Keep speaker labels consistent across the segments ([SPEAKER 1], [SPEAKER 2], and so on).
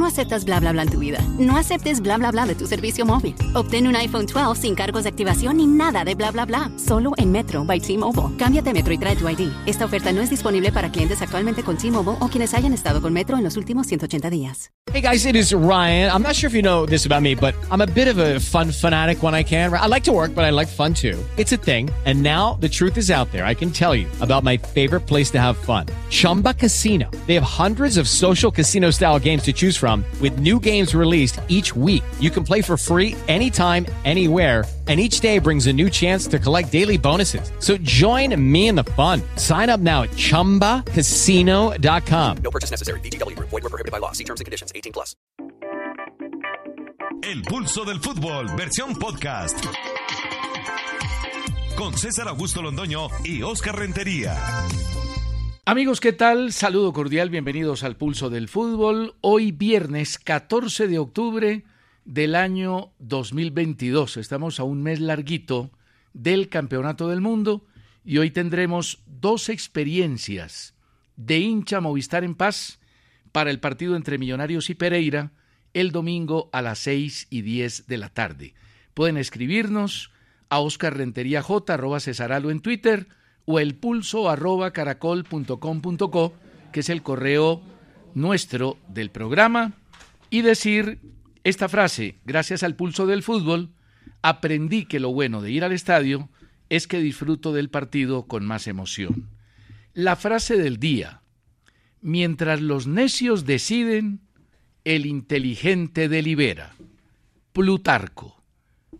[SPEAKER 1] No aceptas bla bla bla en tu vida. No aceptes bla bla bla de tu servicio móvil. Obtén un iPhone 12 sin cargos de activación ni nada de bla bla bla. Solo en Metro by T-Mobile. Cámbiate a Metro y trae tu ID. Esta oferta no es disponible para clientes actualmente con T-Mobile o quienes hayan estado con Metro en los últimos 180 días.
[SPEAKER 2] Hey guys, it is Ryan. I'm not sure if you know this about me, but I'm a bit of a fun fanatic when I can. I like to work, but I like fun too. It's a thing. And now the truth is out there. I can tell you about my favorite place to have fun. Chumba Casino. They have hundreds of social casino style games to choose from with new games released each week. You can play for free anytime, anywhere, and each day brings a new chance to collect daily bonuses. So join me in the fun. Sign up now at ChumbaCasino.com.
[SPEAKER 3] No purchase necessary. BGW. Void were prohibited by law. See terms and conditions. 18 plus.
[SPEAKER 4] El pulso del fútbol, versión podcast. Con César Augusto Londoño y Oscar Rentería.
[SPEAKER 5] Amigos, ¿qué tal? Saludo cordial, bienvenidos al Pulso del Fútbol. Hoy viernes 14 de octubre del año 2022. Estamos a un mes larguito del Campeonato del Mundo y hoy tendremos dos experiencias de hincha Movistar en paz para el partido entre Millonarios y Pereira el domingo a las 6 y 10 de la tarde. Pueden escribirnos a Oscar Rentería J, Cesaralo en Twitter o el pulso arroba caracol.com.co, que es el correo nuestro del programa, y decir esta frase, gracias al pulso del fútbol, aprendí que lo bueno de ir al estadio es que disfruto del partido con más emoción. La frase del día, mientras los necios deciden, el inteligente delibera. Plutarco.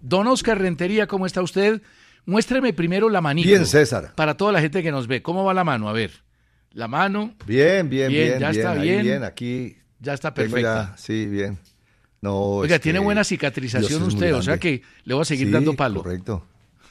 [SPEAKER 5] Don Oscar Rentería, ¿cómo está usted? Muéstreme primero la manito.
[SPEAKER 6] Bien, César.
[SPEAKER 5] Para toda la gente que nos ve. ¿Cómo va la mano? A ver. La mano.
[SPEAKER 6] Bien, bien, bien.
[SPEAKER 5] ya
[SPEAKER 6] bien,
[SPEAKER 5] está
[SPEAKER 6] ahí
[SPEAKER 5] bien.
[SPEAKER 6] bien, aquí.
[SPEAKER 5] Ya está perfecta.
[SPEAKER 6] sí, bien. No,
[SPEAKER 5] Oiga,
[SPEAKER 6] es
[SPEAKER 5] tiene buena cicatrización usted, o sea que le voy a seguir
[SPEAKER 6] Sí,
[SPEAKER 5] dando palo.
[SPEAKER 6] Correcto.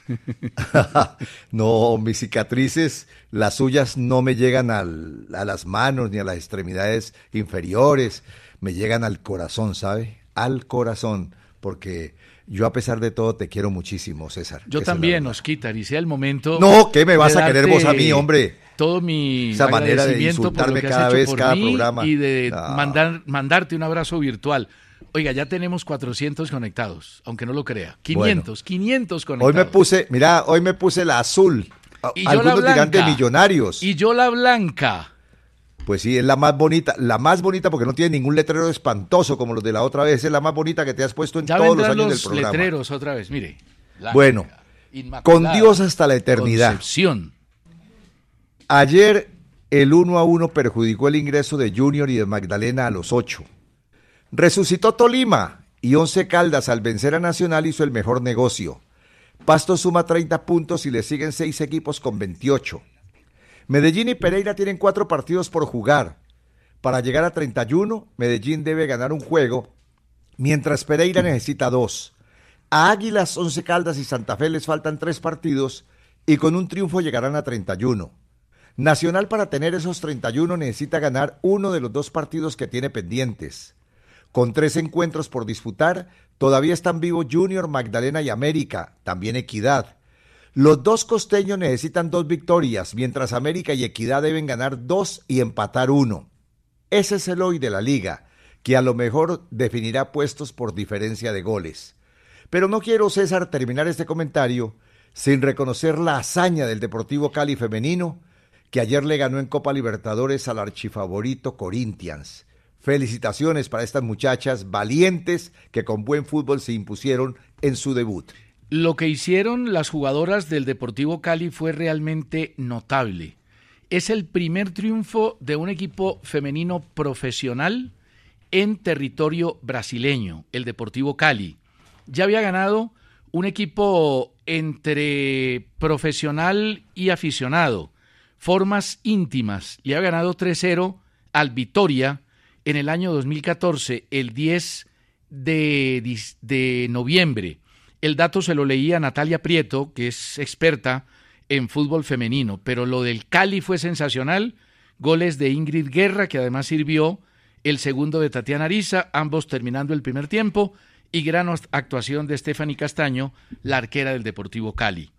[SPEAKER 6] no, mis cicatrices, las suyas no me llegan al- a las manos ni a las extremidades inferiores, me llegan al corazón, ¿sabe? Al corazón, porque yo a pesar de todo te quiero muchísimo, César.
[SPEAKER 5] Yo también. Osquitar, y sea el momento.
[SPEAKER 6] No, ¿qué me vas a querer vos a mí, hombre?
[SPEAKER 5] Todo mi
[SPEAKER 6] Esa manera de insultarme cada vez, cada programa.
[SPEAKER 5] y de
[SPEAKER 6] No.
[SPEAKER 5] mandar, mandarte un abrazo virtual. Oiga, ya tenemos 400 conectados, aunque no lo crea. 500, 500 conectados.
[SPEAKER 6] Hoy me puse, mira, hoy me puse la azul.
[SPEAKER 5] Y yo la
[SPEAKER 6] Algunos dirán de millonarios.
[SPEAKER 5] Y yo la blanca.
[SPEAKER 6] Pues sí, es la más bonita, la más bonita porque no tiene ningún letrero espantoso como los de la otra vez, es la más bonita que te has puesto en
[SPEAKER 5] Ya
[SPEAKER 6] todos los años
[SPEAKER 5] los,
[SPEAKER 6] del programa.
[SPEAKER 5] letreros otra vez, mire.
[SPEAKER 6] Bueno, con Dios hasta la eternidad.
[SPEAKER 5] Concepción.
[SPEAKER 6] Ayer el 1 a 1 perjudicó el ingreso de Junior y de Magdalena a los 8. Resucitó Tolima y Once Caldas al vencer a Nacional hizo el mejor negocio. Pasto suma 30 puntos y le siguen seis equipos con 28. Medellín y Pereira tienen cuatro partidos por jugar. Para llegar a 31, Medellín debe ganar un juego, mientras Pereira necesita dos. A Águilas, Once Caldas y Santa Fe les faltan tres partidos y con un triunfo llegarán a 31. Nacional para tener esos 31 necesita ganar uno de los dos partidos que tiene pendientes. Con tres encuentros por disputar, todavía están vivos Junior, Magdalena y América, también Equidad. Los dos costeños necesitan dos victorias, mientras América y Equidad deben ganar dos y empatar uno. Ese es el hoy de la liga, que a lo mejor definirá puestos por diferencia de goles. Pero no quiero, César, terminar este comentario sin reconocer la hazaña del Deportivo Cali femenino, que ayer le ganó en Copa Libertadores al archifavorito Corinthians. Felicitaciones para estas muchachas valientes que con buen fútbol se impusieron en su debut.
[SPEAKER 5] Lo que hicieron las jugadoras del Deportivo Cali fue realmente notable. Es el primer triunfo de un equipo femenino profesional en territorio brasileño, el Deportivo Cali. Ya había ganado un equipo entre profesional y aficionado, formas íntimas. Le ha ganado 3-0 al Vitoria en el año 2014, el 10 de, de noviembre. El dato se lo leía a Natalia Prieto, que es experta en fútbol femenino, pero lo del Cali fue sensacional. Goles de Ingrid Guerra, que además sirvió el segundo de Tatiana Ariza, ambos terminando el primer tiempo, y gran actuación de Stephanie Castaño, la arquera del Deportivo Cali.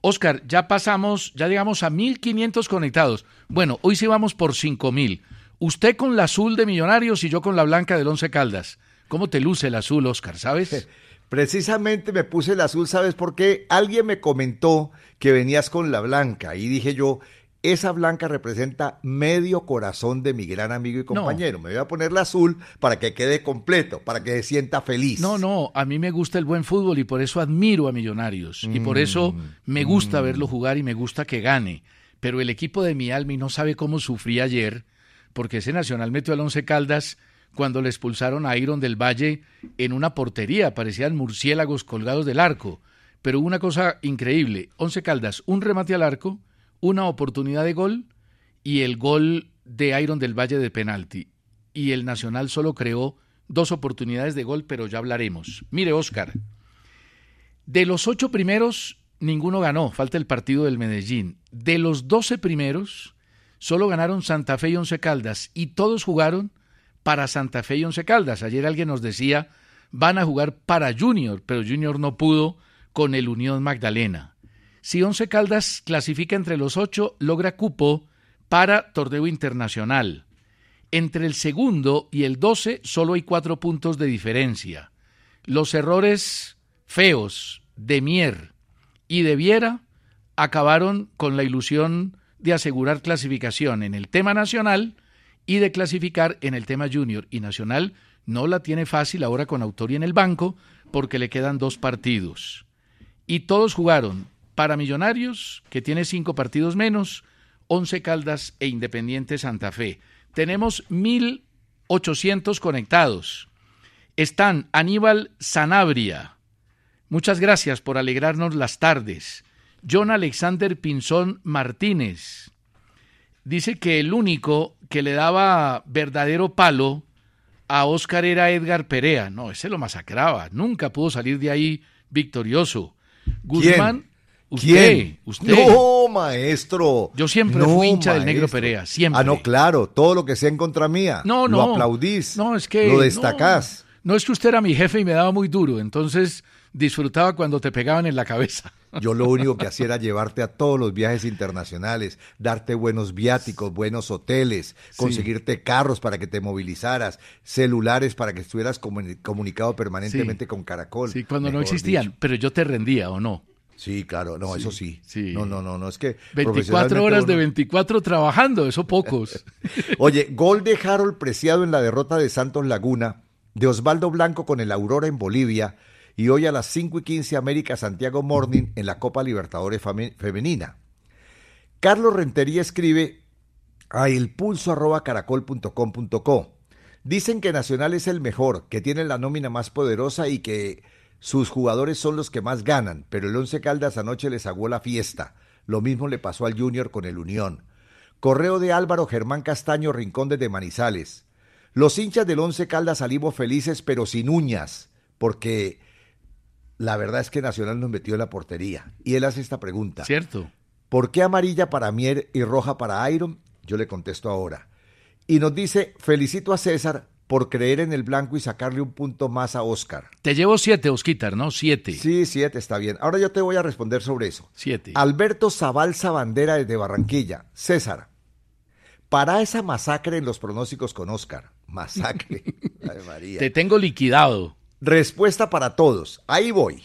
[SPEAKER 5] Oscar, ya pasamos, ya llegamos a 1.500 conectados. Bueno, hoy sí vamos por 5.000. Usted con la azul de Millonarios y yo con la blanca del Once Caldas. ¿Cómo te luce el azul, Oscar, sabes?
[SPEAKER 6] Precisamente me puse el azul, ¿sabes por qué? Alguien me comentó que venías con la blanca y dije yo, esa blanca representa medio corazón de mi gran amigo y compañero. Me voy a poner la azul para que quede completo, para que se sienta feliz.
[SPEAKER 5] No, no, a mí me gusta el buen fútbol y por eso admiro a Millonarios. y por eso mm, me gusta mm. verlo jugar y me gusta que gane. Pero el equipo de mi alma y no sabe cómo sufrí ayer, porque ese Nacional metió al Once Caldas cuando le expulsaron a Iron del Valle en una portería, parecían murciélagos colgados del arco. Pero una cosa increíble, Once Caldas, un remate al arco, una oportunidad de gol y el gol de Iron del Valle de penalti. Y el Nacional solo creó dos oportunidades de gol, pero ya hablaremos. Mire, Oscar, de los ocho primeros, ninguno ganó, falta el partido del Medellín. De los doce primeros, solo ganaron Santa Fe y Once Caldas, y todos jugaron para Santa Fe y Once Caldas. Ayer alguien nos decía, van a jugar para Junior, pero Junior no pudo con el Unión Magdalena. Si Once Caldas clasifica entre los ocho, logra cupo para torneo internacional. Entre el segundo y el doce solo hay cuatro puntos de diferencia. Los errores feos de Mier y de Viera acabaron con la ilusión de asegurar clasificación en el tema nacional y de clasificar en el tema junior. Y Nacional no la tiene fácil ahora con Autoría en el banco porque le quedan dos partidos. Y todos jugaron para Millonarios, que tiene cinco partidos menos, Once Caldas e Independiente Santa Fe. Tenemos 1.800 conectados. Están Aníbal Sanabria. Muchas gracias por alegrarnos las tardes. John Alexander Pinzón Martínez. Dice que el único que le daba verdadero palo a Oscar era Edgar Perea. No, ese lo masacraba. Nunca pudo salir de ahí victorioso. Guzmán,
[SPEAKER 6] ¿Quién?
[SPEAKER 5] ¿Usted?
[SPEAKER 6] No, maestro.
[SPEAKER 5] Yo siempre fui hincha del Negro Perea, siempre.
[SPEAKER 6] Ah, no, claro, todo lo que sea en contra mía.
[SPEAKER 5] No, no.
[SPEAKER 6] Lo aplaudís.
[SPEAKER 5] No, es que.
[SPEAKER 6] Lo destacás.
[SPEAKER 5] No, es que usted era mi jefe y me daba muy duro, entonces disfrutaba cuando te pegaban en la cabeza.
[SPEAKER 6] Yo lo único que hacía era llevarte a todos los viajes internacionales, darte buenos viáticos, buenos hoteles, conseguirte carros para que te movilizaras, celulares para que estuvieras comunicado permanentemente con Caracol.
[SPEAKER 5] Sí, cuando no existían, pero yo te rendía o no.
[SPEAKER 6] Sí, claro, no, eso sí. No, no, no, no, es que...
[SPEAKER 5] 24 horas de 24 trabajando, eso pocos.
[SPEAKER 6] Oye, gol de Harold Preciado en la derrota de Santos Laguna, de Osvaldo Blanco con el Aurora en Bolivia, y hoy a las 5 y 15 América Santiago Morning en la Copa Libertadores Femenina. Carlos Rentería escribe a elpulso.caracol.com.co. Dicen que Nacional es el mejor, que tiene la nómina más poderosa y que sus jugadores son los que más ganan, pero el Once Caldas anoche les aguó la fiesta. Lo mismo le pasó al Junior con el Unión. Correo de Álvaro Germán Castaño Rincón de Manizales. Los hinchas del Once Caldas salimos felices pero sin uñas, porque la verdad es que Nacional nos metió en la portería. Y él hace esta pregunta.
[SPEAKER 5] Cierto.
[SPEAKER 6] ¿Por qué amarilla para Mier y roja para Iron? Yo le contesto ahora. Y nos dice, felicito a César por creer en el blanco y sacarle un punto más a Oscar.
[SPEAKER 5] Te llevo siete, Osquitar, ¿no? Siete.
[SPEAKER 6] Sí, siete, está bien. Ahora yo te voy a responder sobre eso.
[SPEAKER 5] Siete.
[SPEAKER 6] Alberto Zabalza Bandera desde Barranquilla. César, para esa masacre en los pronósticos con Oscar. Masacre.
[SPEAKER 5] Ay, María. Te tengo liquidado.
[SPEAKER 6] Respuesta para todos. Ahí voy.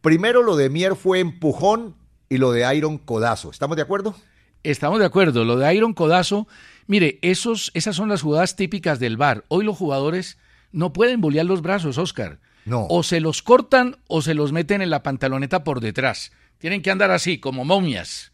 [SPEAKER 6] Primero lo de Mier fue empujón y lo de Iron codazo. ¿Estamos de acuerdo?
[SPEAKER 5] Estamos de acuerdo. Lo de Iron codazo Mire, esos, esas son las jugadas típicas del bar. Hoy los jugadores no pueden bolear los brazos, Oscar.
[SPEAKER 6] No.
[SPEAKER 5] O se los cortan o se los meten en la pantaloneta por detrás. Tienen que andar así, como momias,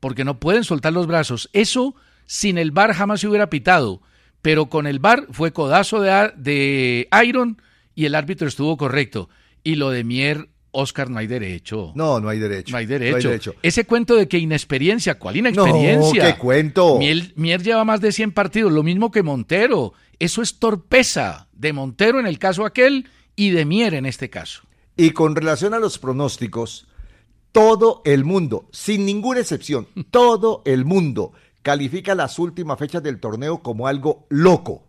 [SPEAKER 5] porque no pueden soltar los brazos. Eso sin el bar jamás se hubiera pitado, pero con el bar fue codazo de, de Iron y el árbitro estuvo correcto. Y lo de Mier Oscar, no hay derecho.
[SPEAKER 6] No, no hay derecho.
[SPEAKER 5] No hay derecho. Ese cuento de que inexperiencia, ¿cuál inexperiencia?
[SPEAKER 6] No, qué cuento.
[SPEAKER 5] Mier, lleva más de 100 partidos, lo mismo que Montero. Eso es torpeza de Montero en el caso aquel y de Mier en este caso.
[SPEAKER 6] Y con relación a los pronósticos, todo el mundo, sin ninguna excepción, todo el mundo califica las últimas fechas del torneo como algo loco.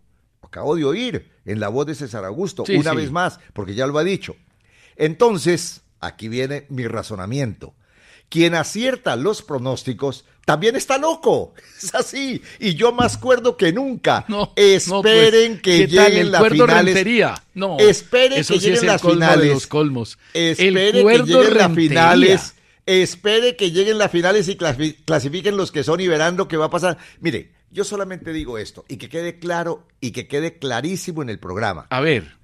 [SPEAKER 6] Acabo de oír en la voz de César Augusto,
[SPEAKER 5] Sí,
[SPEAKER 6] una
[SPEAKER 5] sí.
[SPEAKER 6] vez más, porque ya lo ha dicho. Entonces, aquí viene mi razonamiento. Quien acierta los pronósticos también está loco. Es así. Y yo más cuerdo que nunca.
[SPEAKER 5] No, no,
[SPEAKER 6] Esperen
[SPEAKER 5] pues,
[SPEAKER 6] que lleguen las finales.
[SPEAKER 5] Rentería. No,
[SPEAKER 6] Esperen
[SPEAKER 5] eso
[SPEAKER 6] que
[SPEAKER 5] sí
[SPEAKER 6] lleguen
[SPEAKER 5] es
[SPEAKER 6] las
[SPEAKER 5] de
[SPEAKER 6] finales.
[SPEAKER 5] los colmos.
[SPEAKER 6] Espere
[SPEAKER 5] el
[SPEAKER 6] que lleguen las finales. Espere que lleguen las finales y clasi- clasifiquen los que son y verán lo que va a pasar. Mire, yo solamente digo esto y que quede claro y que quede clarísimo en el programa.
[SPEAKER 5] A ver,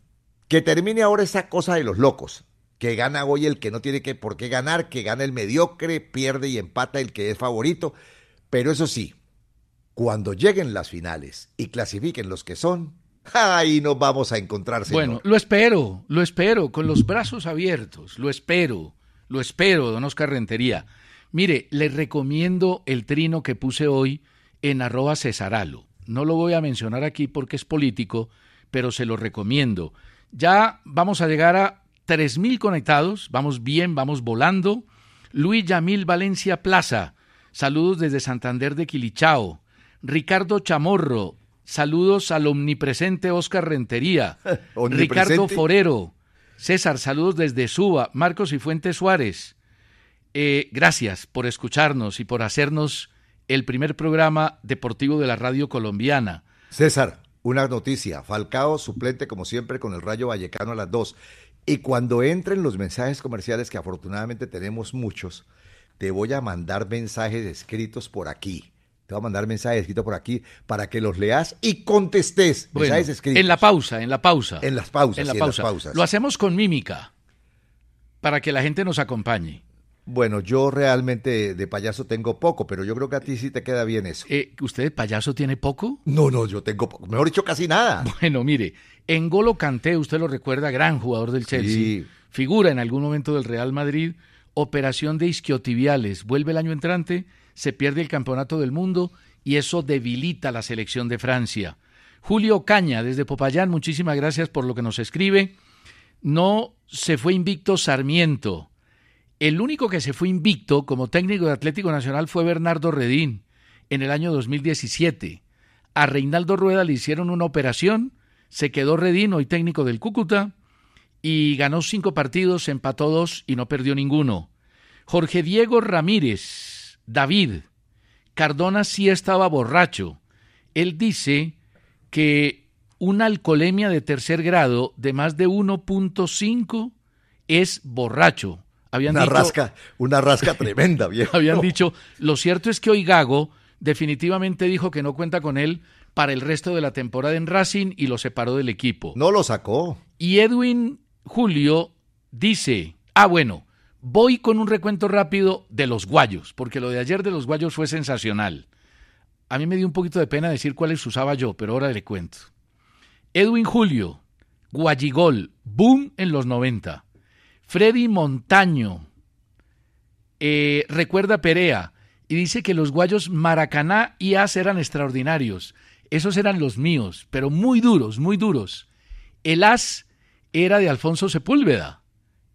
[SPEAKER 6] Que termine ahora esa cosa de los locos. Que gana hoy el que no tiene que por qué ganar, que gana el mediocre, pierde y empata el que es favorito. Pero eso sí, cuando lleguen las finales y clasifiquen los que son, ahí nos vamos a encontrar, señor.
[SPEAKER 5] bueno, lo espero, lo espero, con los brazos abiertos, lo espero, lo espero, don Oscar Rentería. Mire, le recomiendo el trino que puse hoy en arroba Cesaralo. No lo voy a mencionar aquí porque es político, pero se lo recomiendo. Ya vamos a llegar a 3.000 conectados, vamos bien, vamos volando. Luis Yamil Valencia Plaza, saludos desde Santander de Quilichao. Ricardo Chamorro, saludos al omnipresente Oscar Rentería. Ricardo Forero, César, saludos desde Suba. Marcos y Fuentes Suárez, eh, gracias por escucharnos y por hacernos el primer programa deportivo de la radio colombiana.
[SPEAKER 6] César, una noticia. Falcao suplente como siempre con el Rayo Vallecano a las 2. Y cuando entren los mensajes comerciales, que afortunadamente tenemos muchos, te voy a mandar mensajes escritos por aquí. Te voy a mandar mensajes escritos por aquí para que los leas y contestes.
[SPEAKER 5] Bueno,
[SPEAKER 6] mensajes escritos.
[SPEAKER 5] en la pausa, en la pausa.
[SPEAKER 6] En las pausas,
[SPEAKER 5] En la
[SPEAKER 6] sí, en las
[SPEAKER 5] pausa.
[SPEAKER 6] pausas.
[SPEAKER 5] Lo hacemos con mímica para que la gente nos acompañe.
[SPEAKER 6] Bueno, yo realmente de payaso tengo poco, pero yo creo que a ti sí te queda bien eso.
[SPEAKER 5] Eh, ¿Usted de payaso tiene poco?
[SPEAKER 6] No, no, yo tengo poco. Mejor dicho, casi nada.
[SPEAKER 5] Bueno, mire, Engolo Kanté, usted lo recuerda, gran jugador del Chelsea,
[SPEAKER 6] Sí.
[SPEAKER 5] figura en algún momento del Real Madrid, operación de isquiotibiales, vuelve el año entrante, se pierde el campeonato del mundo y eso debilita la selección de Francia. Julio Caña, desde Popayán, muchísimas gracias por lo que nos escribe. No se fue invicto Sarmiento. El único que se fue invicto como técnico de Atlético Nacional fue Bernardo Redín en el año 2017. A Reinaldo Rueda le hicieron una operación, se quedó Redín, hoy técnico del Cúcuta, y ganó cinco partidos, empató dos y no perdió ninguno. Jorge Diego Ramírez, David, Cardona sí estaba borracho. Él dice que una alcoholemia de tercer grado de más de 1.5 es borracho. Habían
[SPEAKER 6] Una
[SPEAKER 5] dicho-
[SPEAKER 6] rasca, una rasca tremenda, viejo.
[SPEAKER 5] habían dicho, lo cierto es que hoy Gago definitivamente dijo que no cuenta con él para el resto de la temporada en Racing y lo separó del equipo.
[SPEAKER 6] No lo sacó.
[SPEAKER 5] Y Edwin Julio dice, ah bueno, voy con un recuento rápido de los guayos, porque lo de ayer de los guayos fue sensacional. A mí me dio un poquito de pena decir cuáles usaba yo, pero ahora le cuento. Edwin Julio, Guayigol, boom en los 90. Freddy Montaño, eh, recuerda Perea y dice que los guayos Maracaná y As eran extraordinarios. Esos eran los míos, pero muy duros, muy duros. El As era de Alfonso Sepúlveda,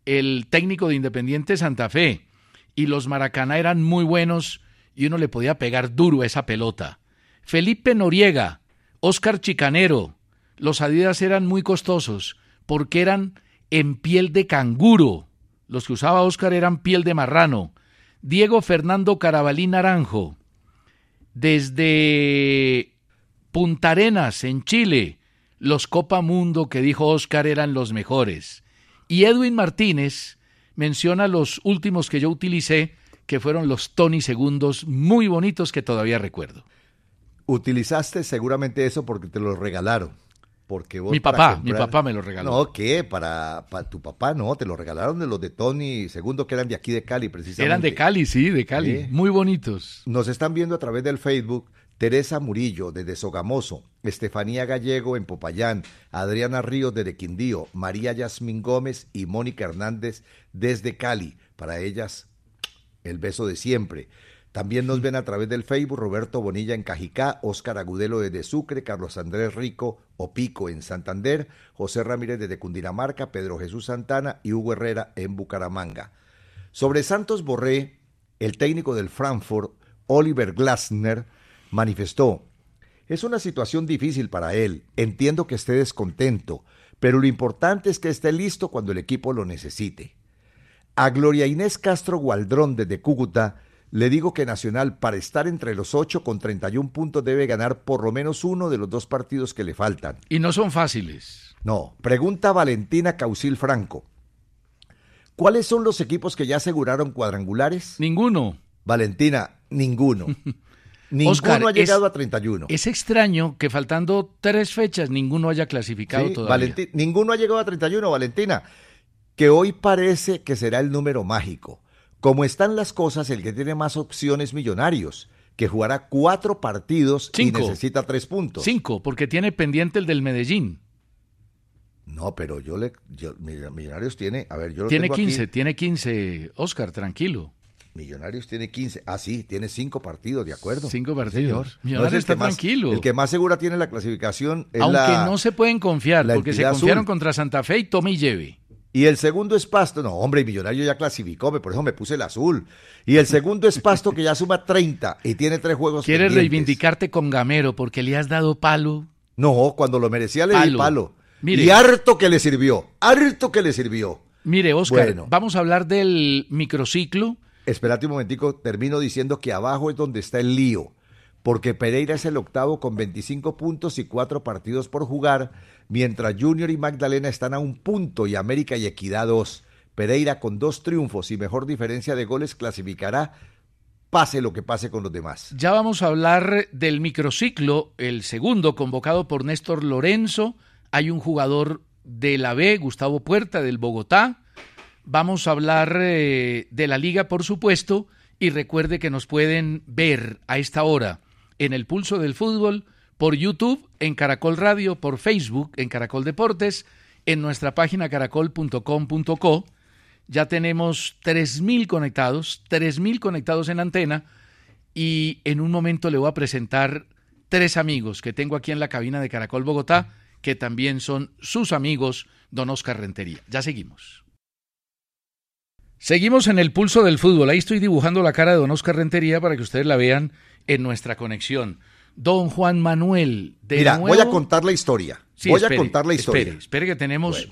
[SPEAKER 5] el técnico de Independiente Santa Fe, y los Maracaná eran muy buenos y uno le podía pegar duro a esa pelota. Felipe Noriega, Oscar Chicanero, los Adidas eran muy costosos porque eran en piel de canguro. Los que usaba Oscar eran piel de marrano. Diego Fernando Carabalí Naranjo, desde Punta Arenas, en Chile, los Copa Mundo que dijo Oscar eran los mejores. Y Edwin Martínez menciona los últimos que yo utilicé, que fueron los Tony Segundos, muy bonitos que todavía recuerdo.
[SPEAKER 6] Utilizaste seguramente eso porque te lo regalaron. Porque vos
[SPEAKER 5] Mi papá, mi papá me lo regaló.
[SPEAKER 6] No, ¿qué? Para, para tu papá no, te lo regalaron de los de Tony Segundo, que eran de aquí de Cali, precisamente.
[SPEAKER 5] Eran de Cali, sí, de Cali.
[SPEAKER 6] Sí.
[SPEAKER 5] Muy bonitos.
[SPEAKER 6] Nos están viendo a través del Facebook Teresa Murillo desde Sogamoso, Estefanía Gallego en Popayán, Adriana Ríos desde Quindío, María Yasmín Gómez y Mónica Hernández desde Cali. Para ellas, el beso de siempre. También nos ven a través del Facebook Roberto Bonilla en Cajicá, Óscar Agudelo desde Sucre, Carlos Andrés Rico Opico en Santander, José Ramírez desde Cundinamarca, Pedro Jesús Santana y Hugo Herrera en Bucaramanga. Sobre Santos Borré, el técnico del Frankfurt, Oliver Glasner, manifestó, Es una situación difícil para él. Entiendo que esté descontento, pero lo importante es que esté listo cuando el equipo lo necesite. A Gloria Inés Castro Gualdrón desde Cúcuta le digo que Nacional para estar entre los ocho con 31 puntos debe ganar por lo menos uno de los dos partidos que le faltan.
[SPEAKER 5] Y no son fáciles.
[SPEAKER 6] No, pregunta Valentina Causil Franco. ¿Cuáles son los equipos que ya aseguraron cuadrangulares?
[SPEAKER 5] Ninguno.
[SPEAKER 6] Valentina, ninguno. Ninguno
[SPEAKER 5] Oscar,
[SPEAKER 6] ha llegado
[SPEAKER 5] es-
[SPEAKER 6] a 31.
[SPEAKER 5] Es extraño que faltando tres fechas ninguno haya clasificado
[SPEAKER 6] Sí,
[SPEAKER 5] todavía.
[SPEAKER 6] Valenti- ninguno ha llegado a 31, Valentina. Que hoy parece que será el número mágico. Como están las cosas, el que tiene más opciones millonarios, que jugará cuatro partidos
[SPEAKER 5] Cinco.
[SPEAKER 6] y necesita tres puntos.
[SPEAKER 5] Cinco, porque tiene pendiente el del Medellín.
[SPEAKER 6] No, pero yo le. yo- Millonarios tiene. A ver, yo lo
[SPEAKER 5] Tiene
[SPEAKER 6] tengo aquí.
[SPEAKER 5] 15, tiene 15. Oscar, tranquilo.
[SPEAKER 6] Millonarios tiene 15. Ah, sí, tiene cinco partidos, de acuerdo.
[SPEAKER 5] Cinco
[SPEAKER 6] Sí,
[SPEAKER 5] partidos.
[SPEAKER 6] señor.
[SPEAKER 5] Millonarios
[SPEAKER 6] es el
[SPEAKER 5] está
[SPEAKER 6] más-
[SPEAKER 5] tranquilo.
[SPEAKER 6] El que más segura tiene la clasificación es
[SPEAKER 5] Aunque
[SPEAKER 6] la-
[SPEAKER 5] no se pueden confiar, porque se confiaron
[SPEAKER 6] azul.
[SPEAKER 5] contra Santa Fe y tome y lleve.
[SPEAKER 6] Y el segundo es Pasto. No, hombre, Millonario ya clasificó, me- por eso me puse el azul. Y el segundo es Pasto, que ya suma 30 y tiene tres juegos
[SPEAKER 5] Quieres
[SPEAKER 6] pendientes.
[SPEAKER 5] reivindicarte con Gamero porque le has dado palo.
[SPEAKER 6] No, cuando lo merecía le di
[SPEAKER 5] Palo.
[SPEAKER 6] palo.
[SPEAKER 5] Mire.
[SPEAKER 6] Y harto que le sirvió. Harto que le sirvió.
[SPEAKER 5] Mire, Oscar,
[SPEAKER 6] Bueno.
[SPEAKER 5] vamos a hablar del microciclo.
[SPEAKER 6] Espérate un momentico, termino diciendo que abajo es donde está el lío. Porque Pereira es el octavo con 25 puntos y cuatro partidos por jugar, mientras Junior y Magdalena están a un punto y América y Equidad dos. Pereira con dos triunfos y mejor diferencia de goles clasificará, pase lo que pase con los demás.
[SPEAKER 5] Ya vamos a hablar del microciclo, el segundo, convocado por Néstor Lorenzo. Hay un jugador de la B, Gustavo Puerta, del Bogotá. Vamos a hablar eh, de la liga, por supuesto, y recuerde que nos pueden ver a esta hora en el pulso del fútbol, por YouTube, en Caracol Radio, por Facebook, en Caracol Deportes, en nuestra página caracol.com.co. Ya tenemos 3.000 conectados, 3.000 conectados en antena y en un momento le voy a presentar tres amigos que tengo aquí en la cabina de Caracol Bogotá, que también son sus amigos, don Oscar Rentería. Ya seguimos. Seguimos en el pulso del fútbol. Ahí estoy dibujando la cara de don Oscar Rentería para que ustedes la vean en nuestra conexión. Don Juan Manuel, de
[SPEAKER 6] Mira,
[SPEAKER 5] nuevo-
[SPEAKER 6] voy a contar la historia.
[SPEAKER 5] Sí,
[SPEAKER 6] voy
[SPEAKER 5] espere,
[SPEAKER 6] a contar la historia.
[SPEAKER 5] Espere, espere que tenemos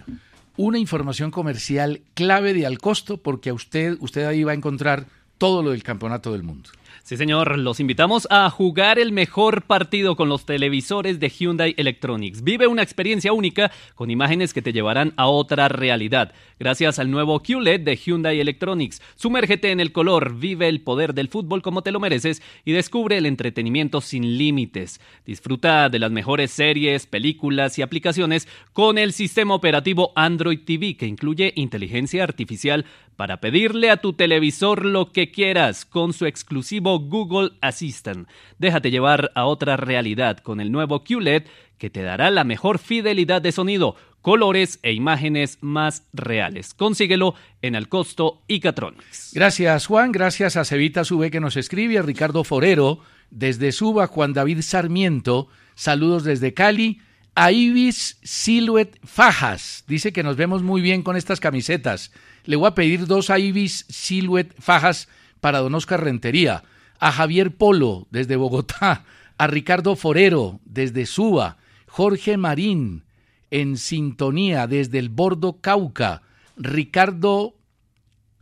[SPEAKER 5] una información comercial clave de al costo porque a usted, usted ahí va a encontrar todo lo del campeonato del mundo.
[SPEAKER 7] Sí, señor, los invitamos a jugar el mejor partido con los televisores de Hyundai Electronics. Vive una experiencia única con imágenes que te llevarán a otra realidad. Gracias al nuevo QLED de Hyundai Electronics. Sumérgete en el color, vive el poder del fútbol como te lo mereces y descubre el entretenimiento sin límites. Disfruta de las mejores series, películas y aplicaciones con el sistema operativo Android TV que incluye inteligencia artificial para pedirle a tu televisor lo que quieras con su exclusivo Google Assistant. Déjate llevar a otra realidad con el nuevo QLED que te dará la mejor fidelidad de sonido, colores e imágenes más reales. Consíguelo en el costo Icatronics.
[SPEAKER 5] Gracias, Juan. Gracias a Cevita Sube que nos escribe, a Ricardo Forero, desde Suba, Juan David Sarmiento. Saludos desde Cali. A Ibis Silhouette Fajas. Dice que nos vemos muy bien con estas camisetas. Le voy a pedir dos a Ibis Silhouette Fajas para Don Oscar Rentería. A Javier Polo, desde Bogotá. A Ricardo Forero, desde Suba. Jorge Marín, en sintonía, desde el Bordo Cauca. Ricardo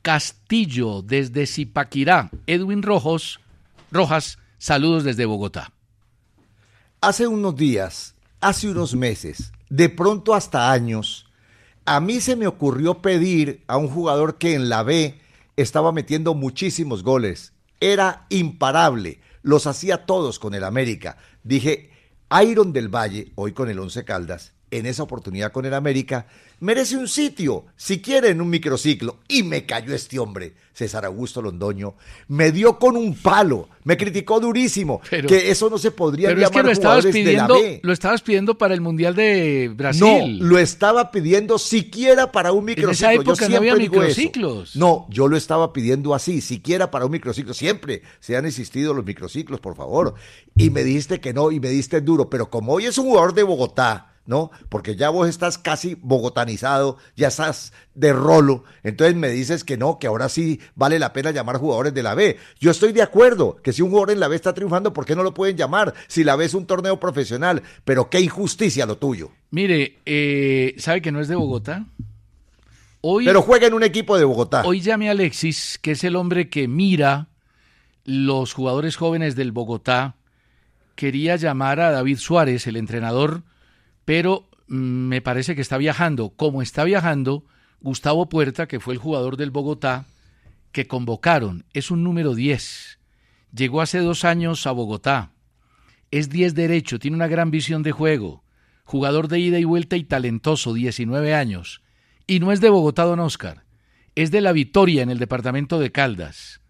[SPEAKER 5] Castillo desde Zipaquirá. Edwin Rojos, Rojas, saludos desde Bogotá.
[SPEAKER 6] Hace unos días, hace unos meses, de pronto hasta años, a mí se me ocurrió pedir a un jugador que en la B estaba metiendo muchísimos goles. Era imparable, los hacía todos con el América. Dije, Iron del Valle, hoy con el Once Caldas, en esa oportunidad con el América, merece un sitio, si quiere en un microciclo. Y me cayó este hombre, César Augusto Londoño. Me dio con un palo, me criticó durísimo,
[SPEAKER 5] Pero-
[SPEAKER 6] que eso no se podría
[SPEAKER 5] Pero es que
[SPEAKER 6] llamar
[SPEAKER 5] lo estabas
[SPEAKER 6] jugadores de la
[SPEAKER 5] pidiendo,
[SPEAKER 6] B.
[SPEAKER 5] lo estabas pidiendo para el Mundial de
[SPEAKER 6] No,
[SPEAKER 5] Brasil.
[SPEAKER 6] lo estaba pidiendo siquiera para un microciclo.
[SPEAKER 5] esa
[SPEAKER 6] Yo
[SPEAKER 5] época no
[SPEAKER 6] siempre
[SPEAKER 5] había
[SPEAKER 6] digo eso.
[SPEAKER 5] microciclos.
[SPEAKER 6] No, yo lo estaba pidiendo así, siquiera para un microciclo. Siempre se han existido los microciclos, por favor. Y me dijiste que no, y me diste duro. Pero como hoy es un jugador de Bogotá, ¿no? Porque ya vos estás casi bogotanizado, ya estás de rolo, entonces me dices que no, que ahora sí vale la pena llamar jugadores de la B. Yo estoy de acuerdo que si un jugador en la B está triunfando, ¿por qué no lo pueden llamar? Si la B es un torneo profesional, pero qué injusticia lo tuyo.
[SPEAKER 5] Mire, eh, ¿sabe que no es de Bogotá? Hoy,
[SPEAKER 6] pero juega en un equipo de Bogotá.
[SPEAKER 5] Hoy llame a Alexis, que es el hombre que mira los jugadores jóvenes del Bogotá. Quería llamar a David Suárez, el entrenador, pero mm, me parece que está viajando. Como está viajando, Gustavo Puerta, que fue el jugador del Bogotá, que convocaron, es un número 10. Llegó hace dos años a Bogotá. Es 10 derecho, tiene una gran visión de juego. Jugador de ida y vuelta y talentoso, 19 años. Y no es de Bogotá, don Oscar. Es de La Victoria, en el departamento de Caldas.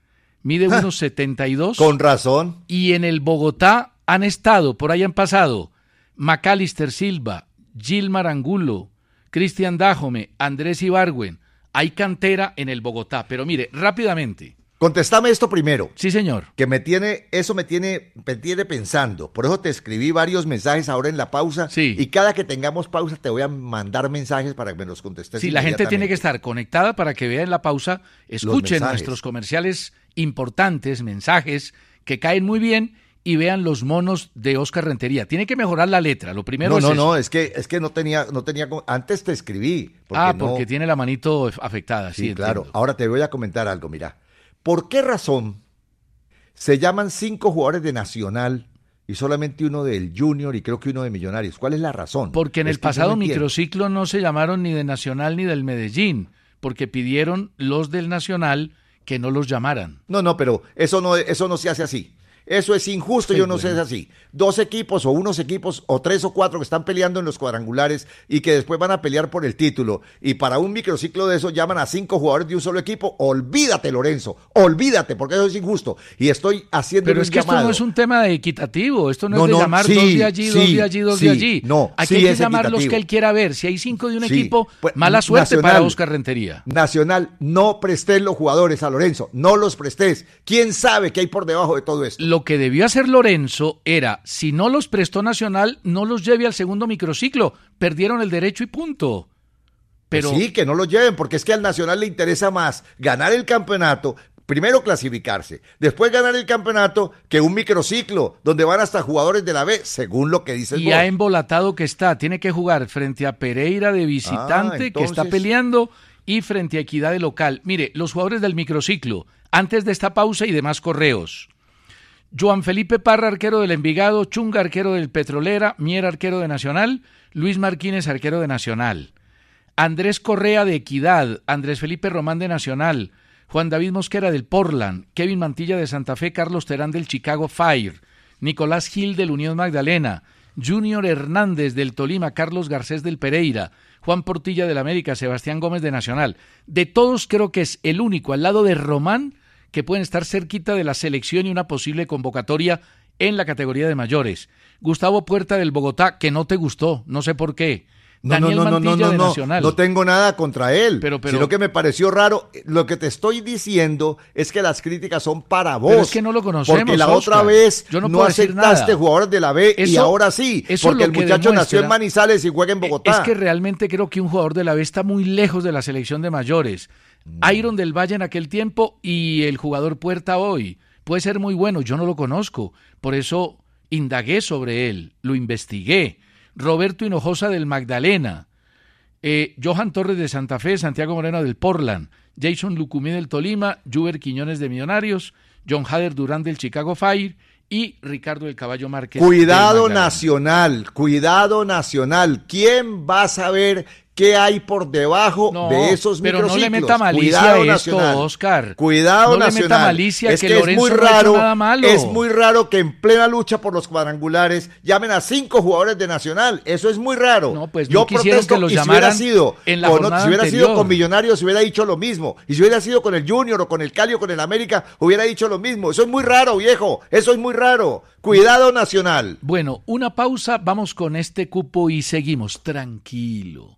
[SPEAKER 5] Mide unos 72.
[SPEAKER 6] Con razón.
[SPEAKER 5] Y en el Bogotá han estado, por ahí han pasado, Macalister Silva, Gilmar Angulo, Cristian Dájome, Andrés Ibargüen. Hay cantera en el Bogotá. Pero mire, rápidamente.
[SPEAKER 6] Contestame esto primero.
[SPEAKER 5] Sí, señor.
[SPEAKER 6] Que me tiene, eso me tiene, me tiene pensando. Por eso te escribí varios mensajes ahora en la pausa.
[SPEAKER 5] Sí.
[SPEAKER 6] Y cada que tengamos pausa te voy a mandar mensajes para que me los contestes.
[SPEAKER 5] Sí, la gente tiene que estar conectada para que vea en la pausa, escuchen nuestros comerciales importantes, mensajes que caen muy bien y vean los monos de Oscar Rentería. Tiene que mejorar la letra. Lo primero
[SPEAKER 6] no,
[SPEAKER 5] es
[SPEAKER 6] no,
[SPEAKER 5] eso.
[SPEAKER 6] no, es que es que no tenía no tenía antes te escribí.
[SPEAKER 5] ah,
[SPEAKER 6] no-
[SPEAKER 5] porque tiene la manito afectada. Sí,
[SPEAKER 6] Sí, claro.
[SPEAKER 5] entiendo.
[SPEAKER 6] Ahora te voy a comentar algo, mira. ¿Por qué razón se llaman cinco jugadores de Nacional y solamente uno del Junior y creo que uno de Millonarios? ¿Cuál es la razón?
[SPEAKER 5] Porque en
[SPEAKER 6] Es
[SPEAKER 5] el pasado
[SPEAKER 6] no entiendo.
[SPEAKER 5] microciclo no se llamaron ni de Nacional ni del Medellín, porque pidieron los del Nacional que no los llamaran.
[SPEAKER 6] No, no, pero eso no, eso no se hace así. Eso es injusto, yo no sé
[SPEAKER 5] bueno.
[SPEAKER 6] es así. Dos equipos o unos equipos o tres o cuatro que están peleando en los cuadrangulares y que después van a pelear por el título. Y para un microciclo de eso llaman a cinco jugadores de un solo equipo. Olvídate, Lorenzo. Olvídate, porque eso es injusto. Y estoy haciendo
[SPEAKER 5] Pero es que esto no es un tema de equitativo, esto no,
[SPEAKER 6] No,
[SPEAKER 5] es de
[SPEAKER 6] no,
[SPEAKER 5] llamar
[SPEAKER 6] sí,
[SPEAKER 5] dos de allí, dos de allí, dos de allí.
[SPEAKER 6] no,
[SPEAKER 5] Aquí hay que llamar los que él quiera ver. Si hay cinco de un equipo,
[SPEAKER 6] pues,
[SPEAKER 5] mala suerte
[SPEAKER 6] Nacional.
[SPEAKER 5] para Oscar Rentería.
[SPEAKER 6] Nacional, no prestes los jugadores a Lorenzo. No los prestes. ¿Quién sabe qué hay por debajo de todo esto?
[SPEAKER 5] Lo que debió hacer Lorenzo era, si no los prestó Nacional, no los lleve al segundo microciclo. Perdieron el derecho y punto. Pero
[SPEAKER 6] Pues Sí, que no lo lleven, porque es que al Nacional le interesa más ganar el campeonato, primero clasificarse, después ganar el campeonato, que un microciclo, donde van hasta jugadores de la B, según lo que dices
[SPEAKER 5] y
[SPEAKER 6] vos.
[SPEAKER 5] ha embolatado que está. Tiene que jugar frente a Pereira de visitante, que está peleando, y frente a Equidad de local. Mire, los jugadores del microciclo, antes de esta pausa y demás correos. Joan Felipe Parra, arquero del Envigado, Chunga, arquero del Petrolera, Mier, arquero de Nacional, Luis Marquínez, arquero de Nacional. Andrés Correa de Equidad, Andrés Felipe Román de Nacional, Juan David Mosquera del Portland, Kevin Mantilla de Santa Fe, Carlos Terán del Chicago Fire, Nicolás Gil del Unión Magdalena, Junior Hernández del Tolima, Carlos Garcés del Pereira, Juan Portilla del América, Sebastián Gómez de Nacional. De todos creo que es el único al lado de Román que pueden estar cerquita de la selección y una posible convocatoria en la categoría de mayores. Gustavo Puerta del Bogotá, que no te gustó, no sé por qué.
[SPEAKER 6] No,
[SPEAKER 5] Daniel
[SPEAKER 6] no,
[SPEAKER 5] Mantilla
[SPEAKER 6] no,
[SPEAKER 5] de Nacional.
[SPEAKER 6] no tengo nada contra él,
[SPEAKER 5] Pero- pero-
[SPEAKER 6] sino que me pareció raro. Lo que te estoy diciendo es que las críticas son para vos.
[SPEAKER 5] Pero es que no lo conocemos,
[SPEAKER 6] Porque la
[SPEAKER 5] Oscar.
[SPEAKER 6] otra vez
[SPEAKER 5] Yo no
[SPEAKER 6] aceptaste jugadores de la B y ahora sí,
[SPEAKER 5] eso
[SPEAKER 6] porque el muchacho nació en Manizales y juega en Bogotá.
[SPEAKER 5] Es que realmente creo que un jugador de la B está muy lejos de la selección de mayores. Iron del Valle en aquel tiempo y el jugador Puerta hoy. Puede ser muy bueno, yo no lo conozco. Por eso indagué sobre él, lo investigué. Roberto Hinojosa del Magdalena. eh, Johan Torres de Santa Fe, Santiago Moreno del Portland, Jason Lucumí del Tolima, Juber Quiñones de Millonarios, John Hader Durán del Chicago Fire y Ricardo del Caballo Márquez.
[SPEAKER 6] Cuidado nacional, cuidado nacional. ¿Quién va a saber qué hay por debajo
[SPEAKER 5] No,
[SPEAKER 6] de esos
[SPEAKER 5] pero no le
[SPEAKER 6] microciclos?
[SPEAKER 5] meta malicia
[SPEAKER 6] Cuidado
[SPEAKER 5] a esto,
[SPEAKER 6] nacional.
[SPEAKER 5] Oscar.
[SPEAKER 6] Cuidado
[SPEAKER 5] No le meta
[SPEAKER 6] nacional.
[SPEAKER 5] malicia
[SPEAKER 6] es
[SPEAKER 5] que
[SPEAKER 6] que, es muy
[SPEAKER 5] no
[SPEAKER 6] raro,
[SPEAKER 5] nada malo.
[SPEAKER 6] es muy raro que en plena lucha por los cuadrangulares llamen a cinco jugadores de Nacional. Eso es muy raro.
[SPEAKER 5] No, pues
[SPEAKER 6] Yo protesto
[SPEAKER 5] que los
[SPEAKER 6] y si hubiera sido
[SPEAKER 5] en la
[SPEAKER 6] con, si hubiera sido con Millonarios hubiera dicho lo mismo. Y si hubiera sido con el Junior o con el Cali o con el América hubiera dicho lo mismo. Eso es muy raro, viejo. Eso es muy raro. Cuidado Nacional.
[SPEAKER 5] Bueno, una pausa, vamos con este cupo y seguimos. Tranquilo.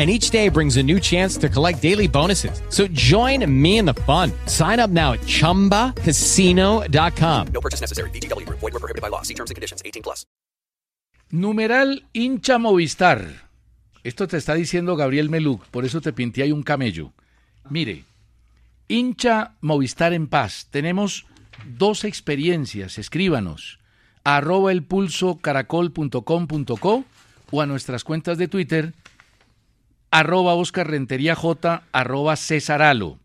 [SPEAKER 2] and each day brings a new chance to collect daily bonuses. So join me in the fun. Sign up now at ChumbaCasino.com.
[SPEAKER 3] No purchase necessary. VGW Group. Void were prohibited by law. See terms and conditions. 18 plus.
[SPEAKER 5] Numeral hincha Movistar. Esto te está diciendo Gabriel Meluc, por eso te pinté ahí un camello. Mire, hincha Movistar en paz. Tenemos dos experiencias. Escríbanos arroba el pulso caracol.com.co o a nuestras cuentas de Twitter arroba Oscar Rentería J, arroba Césaralo,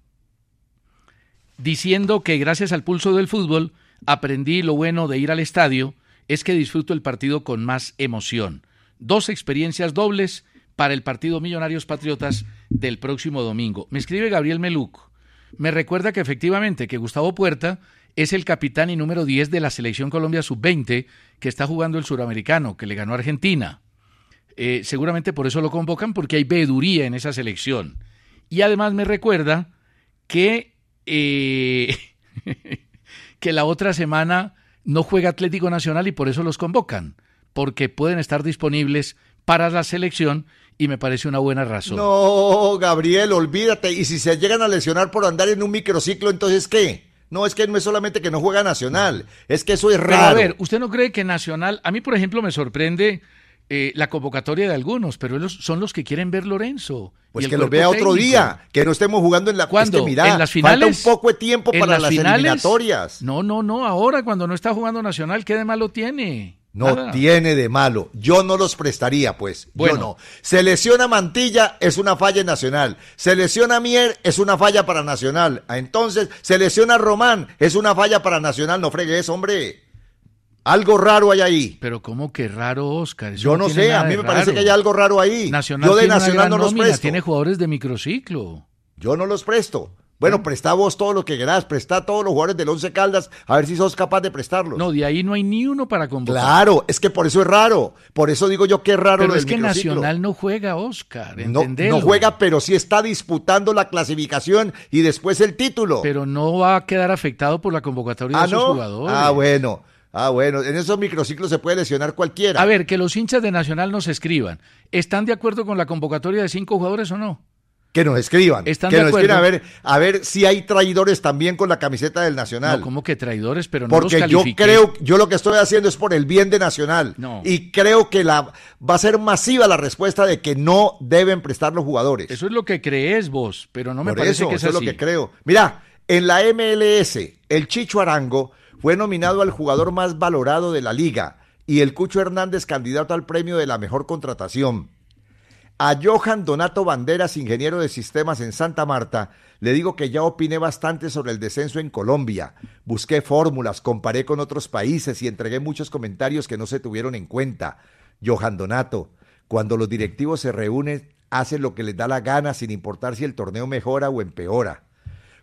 [SPEAKER 5] diciendo que gracias al pulso del fútbol aprendí lo bueno de ir al estadio es que disfruto el partido con más emoción. Dos experiencias dobles para el partido Millonarios Patriotas del próximo domingo. Me escribe Gabriel Meluc. Me recuerda que efectivamente que Gustavo Puerta es el capitán y número 10 de la selección Colombia Sub-20 que está jugando el suramericano, que le ganó a Argentina. Eh, seguramente por eso lo convocan, porque hay veeduría en esa selección. Y además me recuerda que, eh, que la otra semana no juega Atlético Nacional y por eso los convocan, porque pueden estar disponibles para la selección y me parece una buena razón.
[SPEAKER 6] No, Gabriel, olvídate. Y si se llegan a lesionar por andar en un microciclo, entonces ¿qué? No, es que no es solamente que no juega Nacional, es que eso es raro.
[SPEAKER 5] a ver, ¿usted no cree que Nacional, a mí por ejemplo me sorprende eh, la convocatoria de algunos, pero ellos son los que quieren ver Lorenzo.
[SPEAKER 6] Pues que lo vea otro día, que no estemos jugando en la
[SPEAKER 5] ¿Cuándo?
[SPEAKER 6] Es
[SPEAKER 5] ¿En las finales?
[SPEAKER 6] Falta un poco de tiempo para las, eliminatorias.
[SPEAKER 5] No, no, no, ahora cuando no está jugando Nacional, ¿qué de malo tiene?
[SPEAKER 6] No tiene de malo. Yo no los prestaría, pues. Bueno. Yo no. Se lesiona Mantilla, es una falla Nacional. Se lesiona Mier, es una falla para Nacional. Entonces, se lesiona Román, es una falla para Nacional. No fregues, hombre. Algo raro hay ahí.
[SPEAKER 5] Pero ¿cómo que raro, Oscar?
[SPEAKER 6] Yo no, sé, a mí me parece que hay algo raro ahí.
[SPEAKER 5] Nacional
[SPEAKER 6] Yo
[SPEAKER 5] de Nacional no los presto. Tiene jugadores de microciclo.
[SPEAKER 6] Yo no los presto. Bueno, presta vos todo lo que querás, presta todos los jugadores del Once Caldas, a ver si sos capaz de prestarlos.
[SPEAKER 5] No, de ahí no hay ni uno para convocar.
[SPEAKER 6] Claro, es que por eso es raro. Por eso digo yo que es raro.
[SPEAKER 5] Pero es que Nacional no juega, Oscar.
[SPEAKER 6] No, no, juega, pero sí está disputando la clasificación y después el título.
[SPEAKER 5] Pero no va a quedar afectado por la convocatoria de sus jugadores.
[SPEAKER 6] Ah, bueno. Ah, bueno, en esos microciclos se puede lesionar cualquiera.
[SPEAKER 5] A ver, que los hinchas de Nacional nos escriban. ¿Están de acuerdo con la convocatoria de cinco jugadores o no?
[SPEAKER 6] Que nos escriban. ¿Están que nos escriban a ver, a ver si hay traidores también con la camiseta del Nacional.
[SPEAKER 5] No, ¿cómo que traidores? Pero no
[SPEAKER 6] Porque
[SPEAKER 5] los
[SPEAKER 6] yo creo, yo lo que estoy haciendo es por el bien de Nacional.
[SPEAKER 5] No.
[SPEAKER 6] Y creo que la va a ser masiva la respuesta de que no deben prestar los jugadores.
[SPEAKER 5] Eso es lo que crees vos, pero no me parece que
[SPEAKER 6] eso es lo que creo. Mira, en la MLS, el Chicho Arango fue nominado al jugador más valorado de la liga y el Cucho Hernández candidato al premio de la mejor contratación. A Johan Donato Banderas, ingeniero de sistemas en Santa Marta, le digo que ya opiné bastante sobre el descenso en Colombia. Busqué fórmulas, comparé con otros países y entregué muchos comentarios que no se tuvieron en cuenta. Johan Donato, cuando los directivos se reúnen, hacen lo que les da la gana sin importar si el torneo mejora o empeora.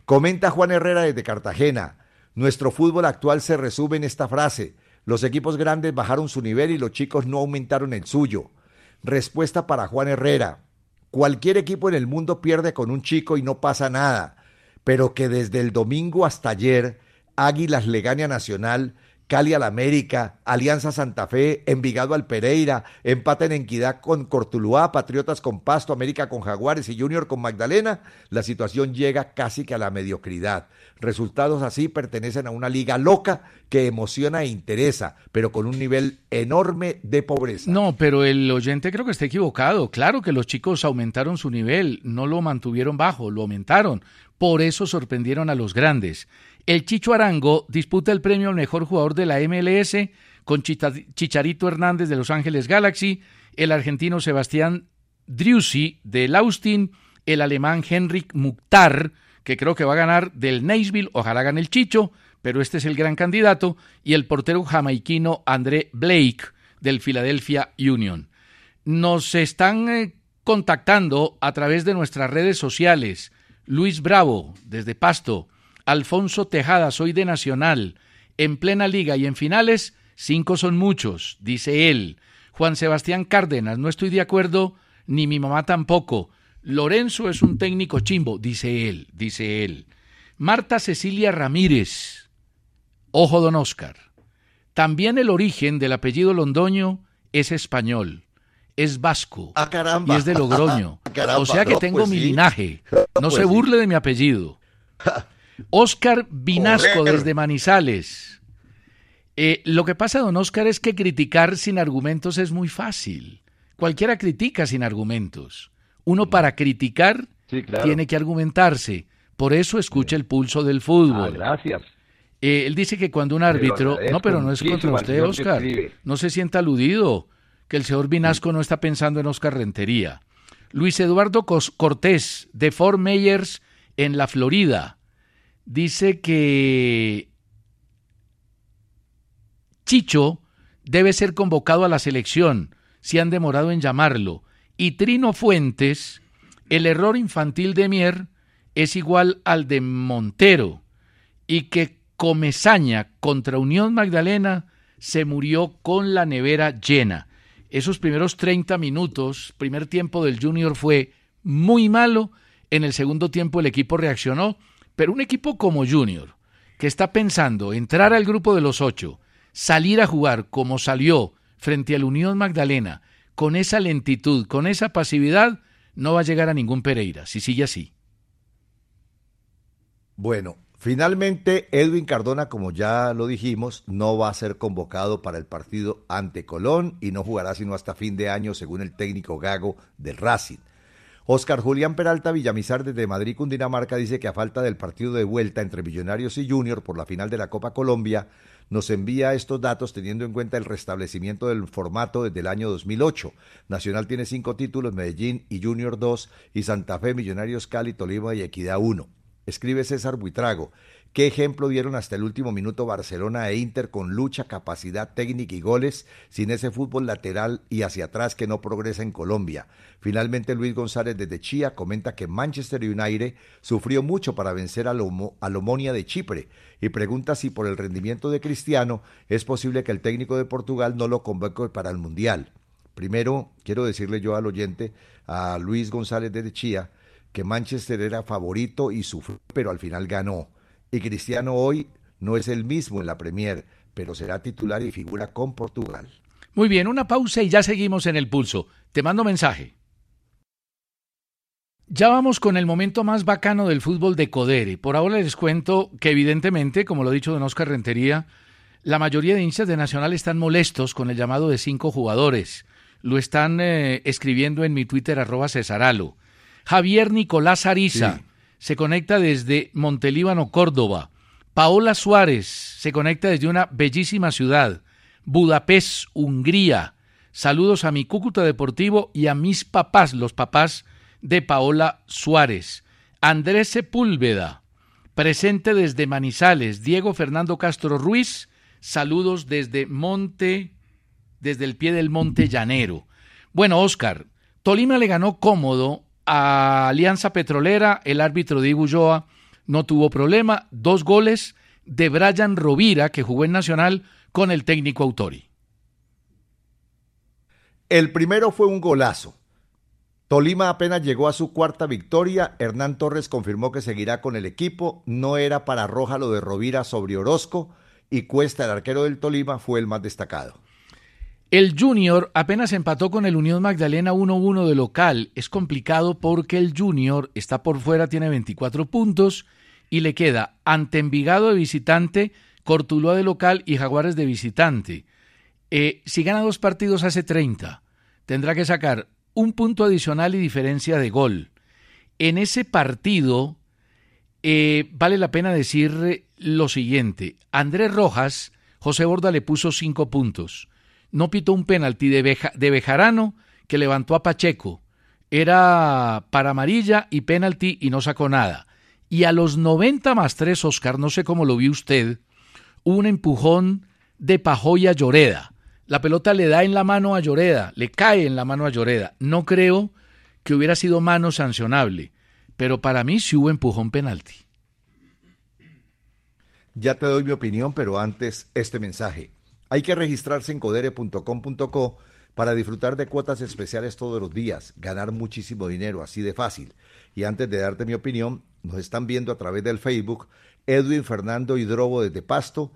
[SPEAKER 6] Comenta Juan Herrera desde Cartagena. Nuestro fútbol actual se resume en esta frase. Los equipos grandes bajaron su nivel y los chicos no aumentaron el suyo. Respuesta para Juan Herrera. Cualquier equipo en el mundo pierde con un chico y no pasa nada, pero que desde el domingo hasta ayer Águilas le Nacional, Cali al América, Alianza Santa Fe, Envigado al Pereira, empate en Equidad con Cortuluá, Patriotas con Pasto, América con Jaguares y Junior con Magdalena, la situación llega casi que a la mediocridad. Resultados así pertenecen a una liga loca que emociona e interesa, pero con un nivel enorme de pobreza.
[SPEAKER 5] No, pero el oyente creo que está equivocado. Claro que los chicos aumentaron su nivel, no lo mantuvieron bajo, lo aumentaron. Por eso sorprendieron a los grandes. El Chicho Arango disputa el premio al mejor jugador de la MLS con Chicharito Hernández de Los Ángeles Galaxy, el argentino Sebastián Driussi del Austin, el alemán Henrik Mukhtar, que creo que va a ganar del Nashville, ojalá gane el Chicho, pero este es el gran candidato, y el portero jamaiquino André Blake del Philadelphia Union. Nos están eh, contactando a través de nuestras redes sociales. Luis Bravo, desde Pasto, Alfonso Tejada, soy de Nacional. En plena liga y en finales, Cinco son muchos, dice él. Juan Sebastián Cárdenas, no estoy de acuerdo, ni mi mamá tampoco. Lorenzo es un técnico chimbo, dice él, dice él. Marta Cecilia Ramírez, ojo don Oscar. También el origen del apellido Londoño es español, es vasco
[SPEAKER 6] Ah, caramba.
[SPEAKER 5] y es de Logroño.
[SPEAKER 6] Caramba,
[SPEAKER 5] o sea que
[SPEAKER 6] no,
[SPEAKER 5] tengo
[SPEAKER 6] pues
[SPEAKER 5] mi
[SPEAKER 6] sí.
[SPEAKER 5] linaje. No
[SPEAKER 6] Pues
[SPEAKER 5] se
[SPEAKER 6] sí.
[SPEAKER 5] burle de mi apellido. Oscar Vinasco desde Manizales. Eh, lo que pasa, don Oscar, es que criticar sin argumentos es muy fácil. Cualquiera critica sin argumentos. Uno para criticar
[SPEAKER 8] Sí, claro.
[SPEAKER 5] tiene que argumentarse. Por eso escucha el pulso del fútbol.
[SPEAKER 8] Ah, gracias.
[SPEAKER 5] Eh, él dice que cuando un árbitro... No, pero no es contra usted, Oscar. No se sienta aludido, que el señor Vinasco no está pensando en Oscar Rentería. Luis Eduardo Cortés, de Fort Myers, en la Florida, dice que Chicho debe ser convocado a la selección, si han demorado en llamarlo. Y Trino Fuentes, el error infantil de Mier es igual al de Montero y que Comezaña contra Unión Magdalena se murió con la nevera llena. Esos primeros 30 minutos, primer tiempo del Junior fue muy malo. En el segundo tiempo el equipo reaccionó, pero un equipo como Junior, que está pensando entrar al grupo de los ocho, salir a jugar como salió frente a la Unión Magdalena, con esa lentitud, con esa pasividad, no va a llegar a ningún Pereira, si sigue así.
[SPEAKER 6] Bueno, finalmente Edwin Cardona, como ya lo dijimos, no va a ser convocado para el partido ante Colón y no jugará sino hasta fin de año, según el técnico Gago del Racing. Oscar Julián Peralta Villamizar desde Madrid, Cundinamarca, dice que a falta del partido de vuelta entre Millonarios y Junior por la final de la Copa Colombia, nos envía estos datos teniendo en cuenta el restablecimiento del formato desde el año 2008. Nacional tiene cinco títulos, Medellín y Junior dos, y Santa Fe, Millonarios Cali, Tolima y Equidad uno. Escribe César Buitrago. ¿Qué ejemplo dieron hasta el último minuto Barcelona e Inter con lucha, capacidad técnica y goles sin ese fútbol lateral y hacia atrás que no progresa en Colombia? Finalmente Luis González desde Chía comenta que Manchester United sufrió mucho para vencer al, Homo- al Omonia de Chipre y pregunta si por el rendimiento de Cristiano es posible que el técnico de Portugal no lo convoque para el Mundial. Primero, quiero decirle yo al oyente, a Luis González desde Chía, que Manchester era favorito y sufrió, pero al final ganó. Y Cristiano hoy no es el mismo en la Premier, pero será titular y figura con Portugal.
[SPEAKER 5] Muy bien, una pausa y ya seguimos en el pulso. Te mando mensaje. Ya vamos con el momento más bacano del fútbol de Codere. Por ahora les cuento que evidentemente, como lo ha dicho don Oscar Rentería, la mayoría de hinchas de Nacional están molestos con el llamado de cinco jugadores. Lo están eh, escribiendo en mi Twitter arroba Cesaralo. Javier Nicolás Ariza
[SPEAKER 6] Sí.
[SPEAKER 5] Se conecta desde Montelíbano, Córdoba. Paola Suárez se conecta desde una bellísima ciudad, Budapest, Hungría. Saludos a mi Cúcuta Deportivo y a mis papás, los papás de Paola Suárez. Andrés Sepúlveda, presente desde Manizales. Diego Fernando Castro Ruiz, saludos desde Monte, desde el pie del Monte Llanero. Bueno, Oscar, Tolima le ganó cómodo a Alianza Petrolera, el árbitro Diego Ulloa no tuvo problema, dos goles de Brian Rovira, que jugó en Nacional, con el técnico Autori.
[SPEAKER 6] El primero fue un golazo. Tolima apenas llegó a su cuarta victoria. Hernán Torres confirmó que seguirá con el equipo. No era para Roja lo de Rovira sobre Orozco. Y Cuesta, el arquero del Tolima, fue el más destacado.
[SPEAKER 5] El Junior apenas empató con el Unión Magdalena 1-1 de local. Es complicado porque el Junior está por fuera, tiene 24 puntos y le queda ante Envigado de visitante, Cortuluá de local y Jaguares de visitante. Eh, si gana dos partidos hace 30. Tendrá que sacar un punto adicional y diferencia de gol. En ese partido eh, vale la pena decir lo siguiente. Andrés Rojas, José Borda le puso cinco puntos. No pitó un penalti de, de Bejarano que levantó a Pacheco. Era para amarilla y penalti y no sacó nada. Y a los 90 más 3, Oscar, no sé cómo lo vio usted, un empujón de Pajoya Lloreda. La pelota le da en la mano a Lloreda, le cae en la mano a Lloreda. No creo que hubiera sido mano sancionable, pero para mí sí hubo empujón penalti.
[SPEAKER 6] Ya te doy mi opinión, pero antes este mensaje. Hay que registrarse en codere.com.co para disfrutar de cuotas especiales todos los días, ganar muchísimo dinero, así de fácil. Y antes de darte mi opinión, nos están viendo a través del Facebook Edwin Fernando Hidrobo desde Pasto,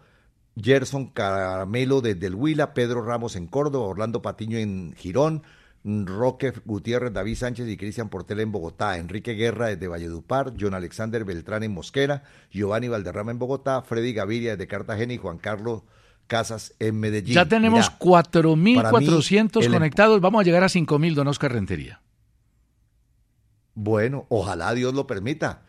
[SPEAKER 6] Gerson Caramelo desde el Huila, Pedro Ramos en Córdoba, Orlando Patiño en Girón, Roque Gutiérrez, David Sánchez y Cristian Portela en Bogotá, Enrique Guerra desde Valledupar, John Alexander Beltrán en Mosquera, Giovanni Valderrama en Bogotá, Freddy Gaviria desde Cartagena y Juan Carlos Casas en Medellín.
[SPEAKER 5] Ya tenemos
[SPEAKER 6] Mira,
[SPEAKER 5] 4.400
[SPEAKER 6] para mí, el-
[SPEAKER 5] conectados, vamos a llegar a 5.000, don Oscar Rentería.
[SPEAKER 6] Bueno, ojalá Dios lo permita.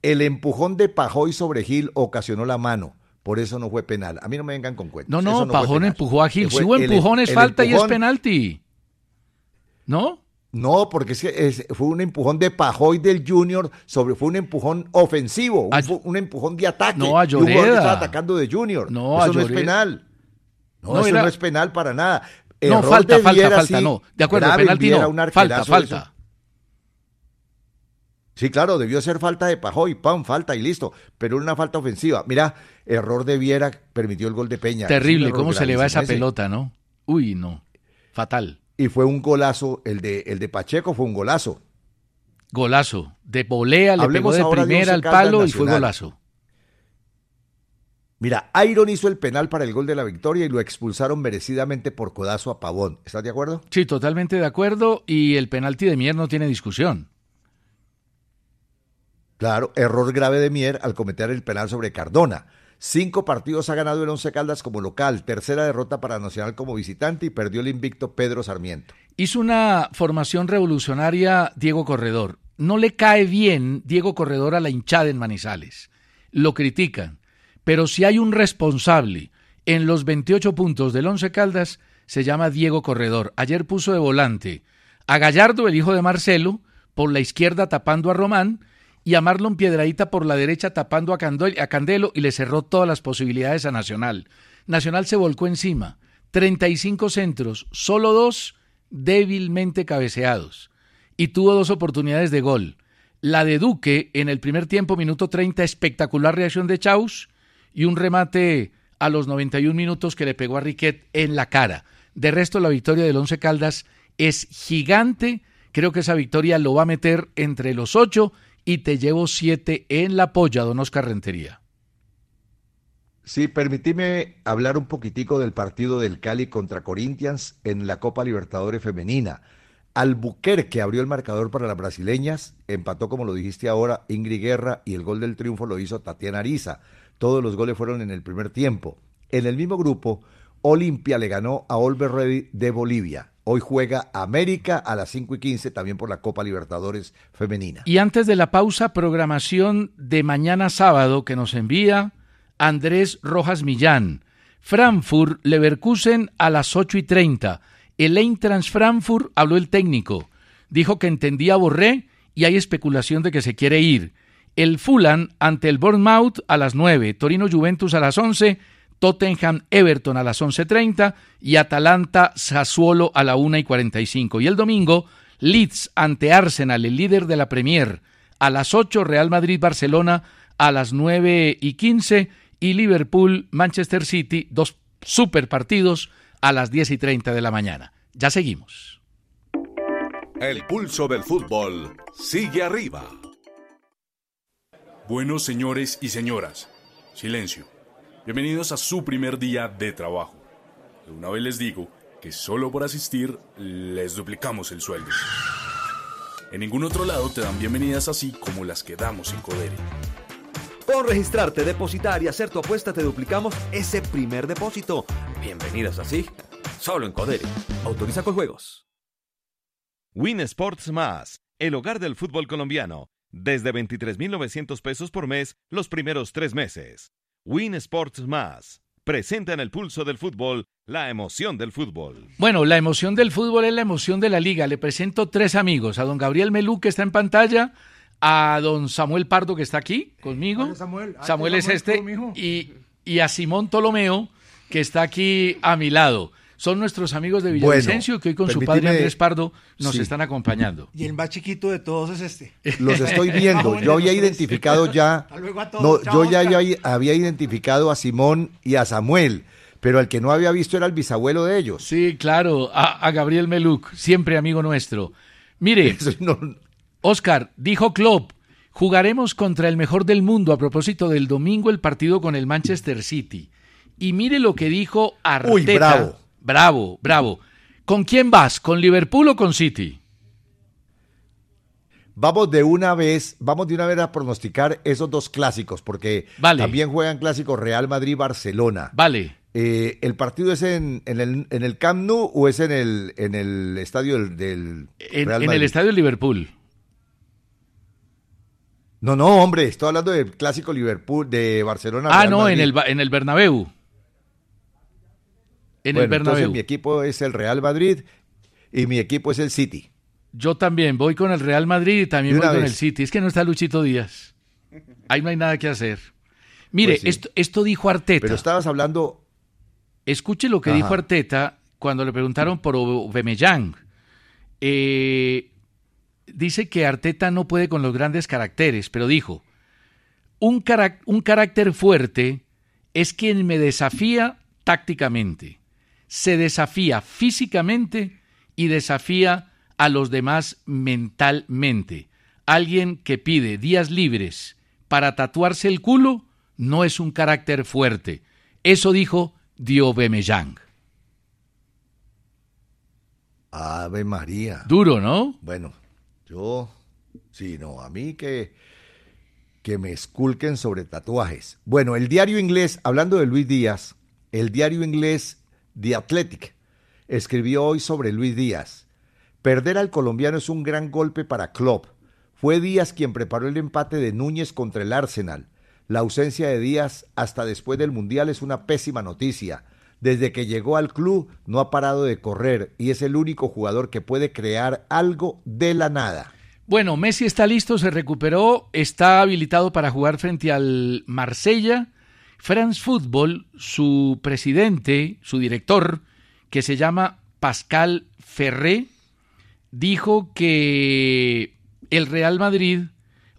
[SPEAKER 6] El empujón de Pajoy sobre Gil ocasionó la mano. Por eso no fue penal. A mí no me vengan con cuentos.
[SPEAKER 5] No, no, Pajón empujó a Gil. Si hubo
[SPEAKER 6] em-
[SPEAKER 5] empujón es falta y es penalti. ¿No?
[SPEAKER 6] No, porque es fue un empujón de Pajoy del Junior sobre fue un empujón ofensivo, un,
[SPEAKER 5] A-
[SPEAKER 6] fu- un empujón de ataque.
[SPEAKER 5] No, a
[SPEAKER 6] un jugador que
[SPEAKER 5] Lloreda.
[SPEAKER 6] estaba atacando de Junior.
[SPEAKER 5] No,
[SPEAKER 6] eso
[SPEAKER 5] a
[SPEAKER 6] no es
[SPEAKER 5] Lloreda.
[SPEAKER 6] penal. No,
[SPEAKER 5] No,
[SPEAKER 6] eso
[SPEAKER 5] era-
[SPEAKER 6] no es penal para nada.
[SPEAKER 5] No, falta,
[SPEAKER 6] de
[SPEAKER 5] falta, falta,
[SPEAKER 6] sí,
[SPEAKER 5] no. De acuerdo, penalti no. Falta,
[SPEAKER 6] eso.
[SPEAKER 5] falta.
[SPEAKER 6] Sí, claro, debió ser falta de Pajoy, pam, falta y listo. Pero una falta ofensiva. Mira, error de Viera permitió el gol de Peña.
[SPEAKER 5] Terrible, cómo se le va esa
[SPEAKER 6] ese.
[SPEAKER 5] pelota, ¿no? Uy, no. Fatal.
[SPEAKER 6] Y fue un golazo, el de, el de Pacheco fue un golazo.
[SPEAKER 5] Golazo. De volea, le
[SPEAKER 6] Hablemos
[SPEAKER 5] pegó de primera al palo y fue golazo.
[SPEAKER 6] Mira, Iron hizo el penal para el gol de la victoria y lo expulsaron merecidamente por codazo a Pavón. ¿Estás de acuerdo?
[SPEAKER 5] Sí, totalmente de acuerdo. Y el penalti de Mier no tiene discusión.
[SPEAKER 6] Claro, error grave de Mier al cometer el penal sobre Cardona. Cinco partidos ha ganado el Once Caldas como local, tercera derrota para Nacional como visitante y perdió el invicto Pedro Sarmiento.
[SPEAKER 5] Hizo una formación revolucionaria Diego Corredor. No le cae bien Diego Corredor a la hinchada en Manizales. Lo critican. Pero si hay un responsable en los 28 puntos del Once Caldas, se llama Diego Corredor. Ayer puso de volante a Gallardo, el hijo de Marcelo, por la izquierda tapando a Román, y a Marlon Piedradita por la derecha tapando a Candel- a Candelo y le cerró todas las posibilidades a Nacional. Nacional se volcó encima. 35 centros, solo dos débilmente cabeceados. Y tuvo dos oportunidades de gol. La de Duque en el primer tiempo, minuto 30, espectacular reacción de Chaus y un remate a los 91 minutos que le pegó a Riquet en la cara. De resto, la victoria del Once Caldas es gigante. Creo que esa victoria lo va a meter entre los ocho y te llevo siete en la polla, don Oscar Rentería.
[SPEAKER 6] Sí, permitime hablar un poquitico del partido del Cali contra Corinthians en la Copa Libertadores Femenina. Albuquerque abrió el marcador para las brasileñas, empató como lo dijiste ahora Ingrid Guerra y el gol del triunfo lo hizo Tatiana Ariza. Todos los goles fueron en el primer tiempo. En el mismo grupo, Olimpia le ganó a Olver Ready de Bolivia. Hoy juega América a las 5 y 15 también por la Copa Libertadores Femenina.
[SPEAKER 5] Y antes de la pausa, programación de mañana sábado que nos envía Andrés Rojas Millán. Frankfurt, Leverkusen a las 8 y 30. El Eintracht Frankfurt habló el técnico. Dijo que entendía a Borré y hay especulación de que se quiere ir. El Fulham ante el Bournemouth a las 9. Torino Juventus a las 11. Tottenham Everton a las 11.30 y Atalanta Sassuolo a la 1 y 45. Y el domingo, Leeds ante Arsenal, el líder de la Premier, a las 8, Real Madrid Barcelona a las 9 y 15 y Liverpool Manchester City, dos super partidos a las 10 y 30 de la mañana. Ya seguimos.
[SPEAKER 8] El pulso del fútbol sigue arriba.
[SPEAKER 9] Bueno, señores y señoras, silencio. Bienvenidos a su primer día de trabajo. De una vez les digo que solo por asistir les duplicamos el sueldo. En ningún otro lado te dan bienvenidas así como las que damos en Codere.
[SPEAKER 10] Con registrarte, depositar y hacer tu apuesta te duplicamos ese primer depósito. Bienvenidas así, solo en Codere. Autoriza con juegos.
[SPEAKER 4] Win Sports Más, el hogar del fútbol colombiano. Desde 23,900 pesos por mes los primeros tres meses. Win Sports Más. Presenta en el pulso del fútbol la emoción del fútbol.
[SPEAKER 5] Bueno, la emoción del fútbol es la emoción de la liga. Le presento tres amigos. A don Gabriel Melú, que está en pantalla, a don Samuel Pardo, que está aquí conmigo.
[SPEAKER 11] Hola, Samuel. Ah,
[SPEAKER 5] Samuel
[SPEAKER 11] ¿qué
[SPEAKER 5] es
[SPEAKER 11] Samuel?
[SPEAKER 5] este. Y, y a Simón Tolomeo, que está aquí a mi lado. Son nuestros amigos de
[SPEAKER 6] Bueno,
[SPEAKER 5] Villavicencio, que hoy con su padre Andrés Pardo nos
[SPEAKER 6] Sí.
[SPEAKER 5] están acompañando.
[SPEAKER 11] Y el más chiquito de todos es este.
[SPEAKER 6] Los estoy viendo.
[SPEAKER 11] jóvenes
[SPEAKER 6] Yo había identificado ya.
[SPEAKER 11] Hasta luego a todos.
[SPEAKER 6] No,
[SPEAKER 11] Chao,
[SPEAKER 6] yo ya había, había identificado a Simón y a Samuel, pero el que no había visto era el bisabuelo de ellos.
[SPEAKER 5] Sí, claro, a, a Gabriel Meluc, siempre amigo nuestro. Mire,
[SPEAKER 6] no-
[SPEAKER 5] Oscar, dijo Klopp, jugaremos contra el mejor del mundo a propósito del domingo el partido con el Manchester City. Y mire lo que dijo Arteta.
[SPEAKER 6] Uy, bravo.
[SPEAKER 5] Bravo, bravo. ¿Con quién vas? ¿Con Liverpool o con City?
[SPEAKER 6] Vamos de una vez, vamos de una vez a pronosticar esos dos clásicos, porque
[SPEAKER 5] Vale.
[SPEAKER 6] también juegan clásicos Real Madrid-Barcelona.
[SPEAKER 5] Vale.
[SPEAKER 6] Eh, ¿El partido es en, en el, en el Camp Nou o es en el, en el estadio del, del
[SPEAKER 5] En,
[SPEAKER 6] Real
[SPEAKER 5] en
[SPEAKER 6] Madrid?
[SPEAKER 5] el estadio de Liverpool.
[SPEAKER 6] No, no, hombre, estoy hablando del clásico Liverpool de Barcelona.
[SPEAKER 5] Ah,
[SPEAKER 6] Real
[SPEAKER 5] no, en el, en el Bernabéu. En
[SPEAKER 6] Bueno,
[SPEAKER 5] el Bernabéu.
[SPEAKER 6] Entonces mi equipo es el Real Madrid y mi equipo es el City.
[SPEAKER 5] Yo también voy con el Real Madrid y también voy con el City. Es que no está Luchito Díaz. Ahí no hay nada que hacer. Mire,
[SPEAKER 6] Pues sí.
[SPEAKER 5] esto, esto dijo Arteta.
[SPEAKER 6] Pero estabas hablando,
[SPEAKER 5] Escuche lo que
[SPEAKER 6] Ajá.
[SPEAKER 5] dijo Arteta cuando le preguntaron por Aubameyang. Eh, dice que Arteta no puede con los grandes caracteres, pero dijo, un, carac- un carácter fuerte es quien me desafía tácticamente, se desafía físicamente y desafía a los demás mentalmente. Alguien que pide días libres para tatuarse el culo no es un carácter fuerte. Eso dijo Diobemeyang.
[SPEAKER 6] Ave María.
[SPEAKER 5] Duro, ¿no?
[SPEAKER 6] Bueno, yo, sí, no, a mí que, que me esculquen sobre tatuajes. Bueno, el diario inglés, hablando de Luis Díaz, el diario inglés The Athletic escribió hoy sobre Luis Díaz. Perder al colombiano es un gran golpe para Klopp. Fue Díaz quien preparó el empate de Núñez contra el Arsenal. La ausencia de Díaz hasta después del Mundial es una pésima noticia. Desde que llegó al club no ha parado de correr y es el único jugador que puede crear algo de la nada.
[SPEAKER 5] Bueno, Messi está listo, se recuperó, está habilitado para jugar frente al Marsella. France Football, su presidente, su director, que se llama Pascal Ferré, dijo que el Real Madrid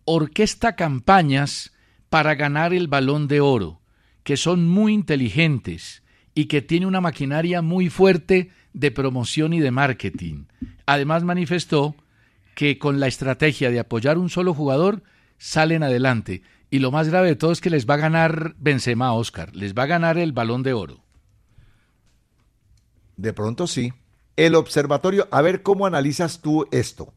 [SPEAKER 5] orquesta campañas para ganar el balón de oro, que son muy inteligentes y que tiene una maquinaria muy fuerte de promoción y de marketing. Además manifestó que con la estrategia de apoyar un solo jugador salen adelante. Y lo más grave de todo es que les va a ganar Benzema, Oscar. Les va a ganar el balón de oro.
[SPEAKER 6] De pronto sí. El observatorio, a ver cómo analizas tú esto.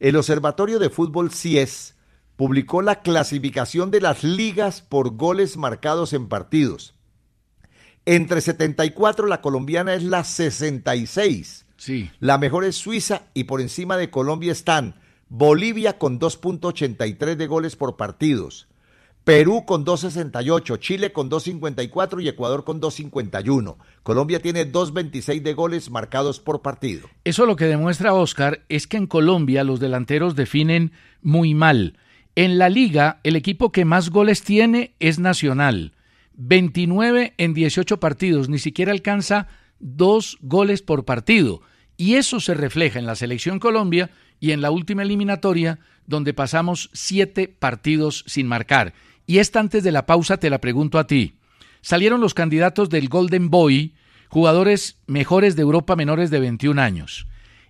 [SPEAKER 6] El Observatorio de Fútbol CIES publicó la clasificación de las ligas por goles marcados en partidos. Entre 74 la colombiana es la 66.
[SPEAKER 5] Sí.
[SPEAKER 6] La mejor es Suiza y por encima de Colombia están Bolivia con 2.83 de goles por partidos, Perú con 2.68, Chile con 2.54 y Ecuador con 2.51. Colombia tiene 2.26 de goles marcados por partido.
[SPEAKER 5] Eso lo que demuestra Oscar es que en Colombia los delanteros definen muy mal. En la liga, el equipo que más goles tiene es Nacional. 29 en 18 partidos, ni siquiera alcanza dos goles por partido. Y eso se refleja en la selección Colombia y en la última eliminatoria, donde pasamos siete partidos sin marcar. Y esta antes de la pausa te la pregunto a ti. Salieron los candidatos del Golden Boy, jugadores mejores de Europa menores de 21 años.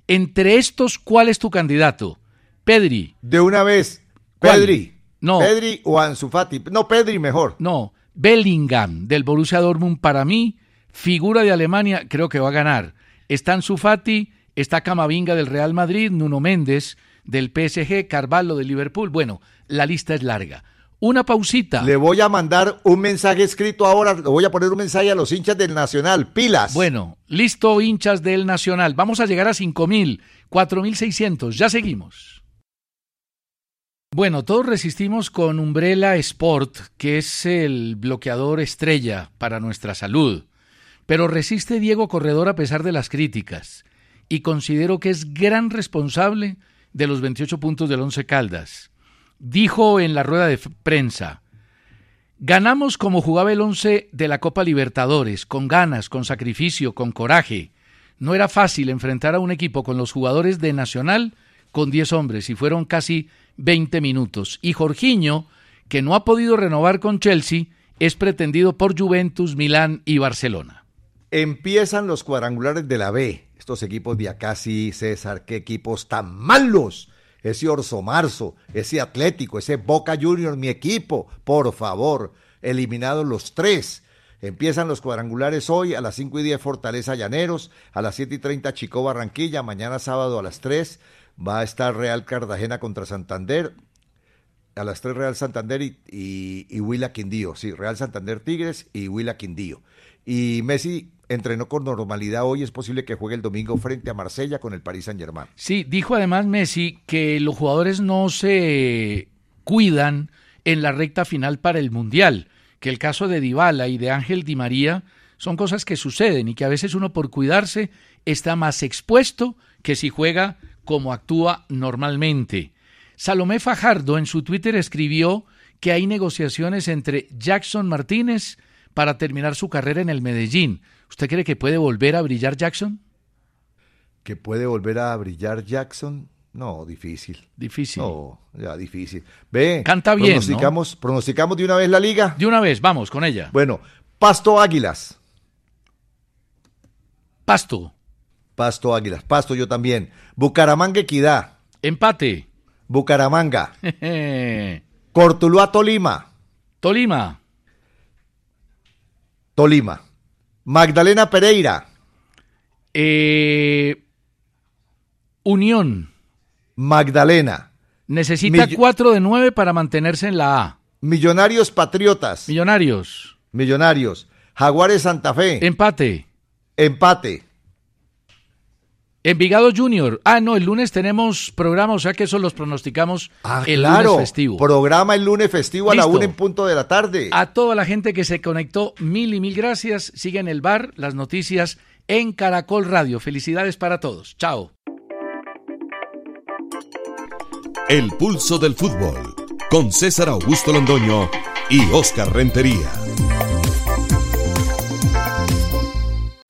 [SPEAKER 5] Entre estos, ¿cuál es tu candidato? Pedri.
[SPEAKER 6] De una vez,
[SPEAKER 5] ¿Cuál?
[SPEAKER 6] Pedri.
[SPEAKER 5] No.
[SPEAKER 6] Pedri o Ansu Fati. No, Pedri mejor.
[SPEAKER 5] No, Bellingham del Borussia Dortmund para mí, figura de Alemania, creo que va a ganar. Está Ansu Fati, está Camavinga del Real Madrid, Nuno Méndez del PSG, Carvalho del Liverpool. Bueno, la lista es larga. Una pausita.
[SPEAKER 6] Le voy a mandar un mensaje escrito ahora, le voy a poner un mensaje a los hinchas del Nacional. Pilas.
[SPEAKER 5] Bueno, listo, hinchas del Nacional. Vamos a llegar a 5.000, 4.600. Ya seguimos. Bueno, todos resistimos con Umbrella Sport, que es el bloqueador estrella para nuestra salud. Pero resiste Diego Corredor a pesar de las críticas. Y considero que es gran responsable de los 28 puntos del Once Caldas. Dijo en la rueda de prensa, Ganamos como jugaba el once de la Copa Libertadores, con ganas, con sacrificio, con coraje. No era fácil enfrentar a un equipo con los jugadores de Nacional con 10 hombres y fueron casi 20 minutos. Y Jorginho, que no ha podido renovar con Chelsea, es pretendido por Juventus, Milán y Barcelona.
[SPEAKER 6] Empiezan los cuadrangulares de la B. Estos equipos de acá sí, César, qué equipos tan malos. Ese Orso Marzo, ese Atlético, ese Boca Juniors, mi equipo, por favor, eliminados los tres. Empiezan los cuadrangulares hoy a las 5 y 10 Fortaleza Llaneros, a las 7 y 30 Chico Barranquilla, mañana sábado a las 3 va a estar Real Cartagena contra Santander, a las 3 Real Santander y, y, Huila Quindío, sí, Real Santander Tigres y Huila Quindío. Y Messi entrenó con normalidad hoy, es posible que juegue el domingo frente a Marsella con el Paris Saint Germain.
[SPEAKER 5] Sí, dijo además Messi que los jugadores no se cuidan en la recta final para el Mundial, que el caso de Dybala y de Ángel Di María son cosas que suceden y que a veces uno por cuidarse está más expuesto que si juega como actúa normalmente. Salomé Fajardo en su Twitter escribió que hay negociaciones entre Jackson Martínez para terminar su carrera en el Medellín. ¿Usted cree que puede volver a brillar Jackson?
[SPEAKER 6] ¿Que puede volver a brillar Jackson? No, difícil.
[SPEAKER 5] Difícil.
[SPEAKER 6] No, ya difícil. Ve,
[SPEAKER 5] canta bien.
[SPEAKER 6] Pronosticamos, pronosticamos de una vez la liga.
[SPEAKER 5] De una vez, vamos con ella.
[SPEAKER 6] Bueno, Pasto Águilas.
[SPEAKER 5] Pasto.
[SPEAKER 6] Pasto Águilas. Pasto yo también. Bucaramanga Equidad.
[SPEAKER 5] Empate.
[SPEAKER 6] Bucaramanga. Cortuluá Tolima.
[SPEAKER 5] Tolima.
[SPEAKER 6] Tolima. Magdalena Pereira.
[SPEAKER 5] Eh, Unión.
[SPEAKER 6] Magdalena.
[SPEAKER 5] Necesita cuatro de nueve para mantenerse en la A.
[SPEAKER 6] Millonarios Patriotas.
[SPEAKER 5] Millonarios.
[SPEAKER 6] Millonarios. Jaguares Santa Fe.
[SPEAKER 5] Empate.
[SPEAKER 6] Empate.
[SPEAKER 5] Envigado Junior. Ah, no, el lunes tenemos programa, o sea que eso los pronosticamos
[SPEAKER 6] ah,
[SPEAKER 5] el
[SPEAKER 6] lunes
[SPEAKER 5] festivo.
[SPEAKER 6] Programa el lunes festivo a la una en punto de la tarde.
[SPEAKER 5] A toda la gente que se conectó, mil y mil gracias. Sigan el bar, las noticias en Caracol Radio. Felicidades para todos. Chao.
[SPEAKER 8] El pulso del fútbol con César Augusto Londoño y Oscar Rentería.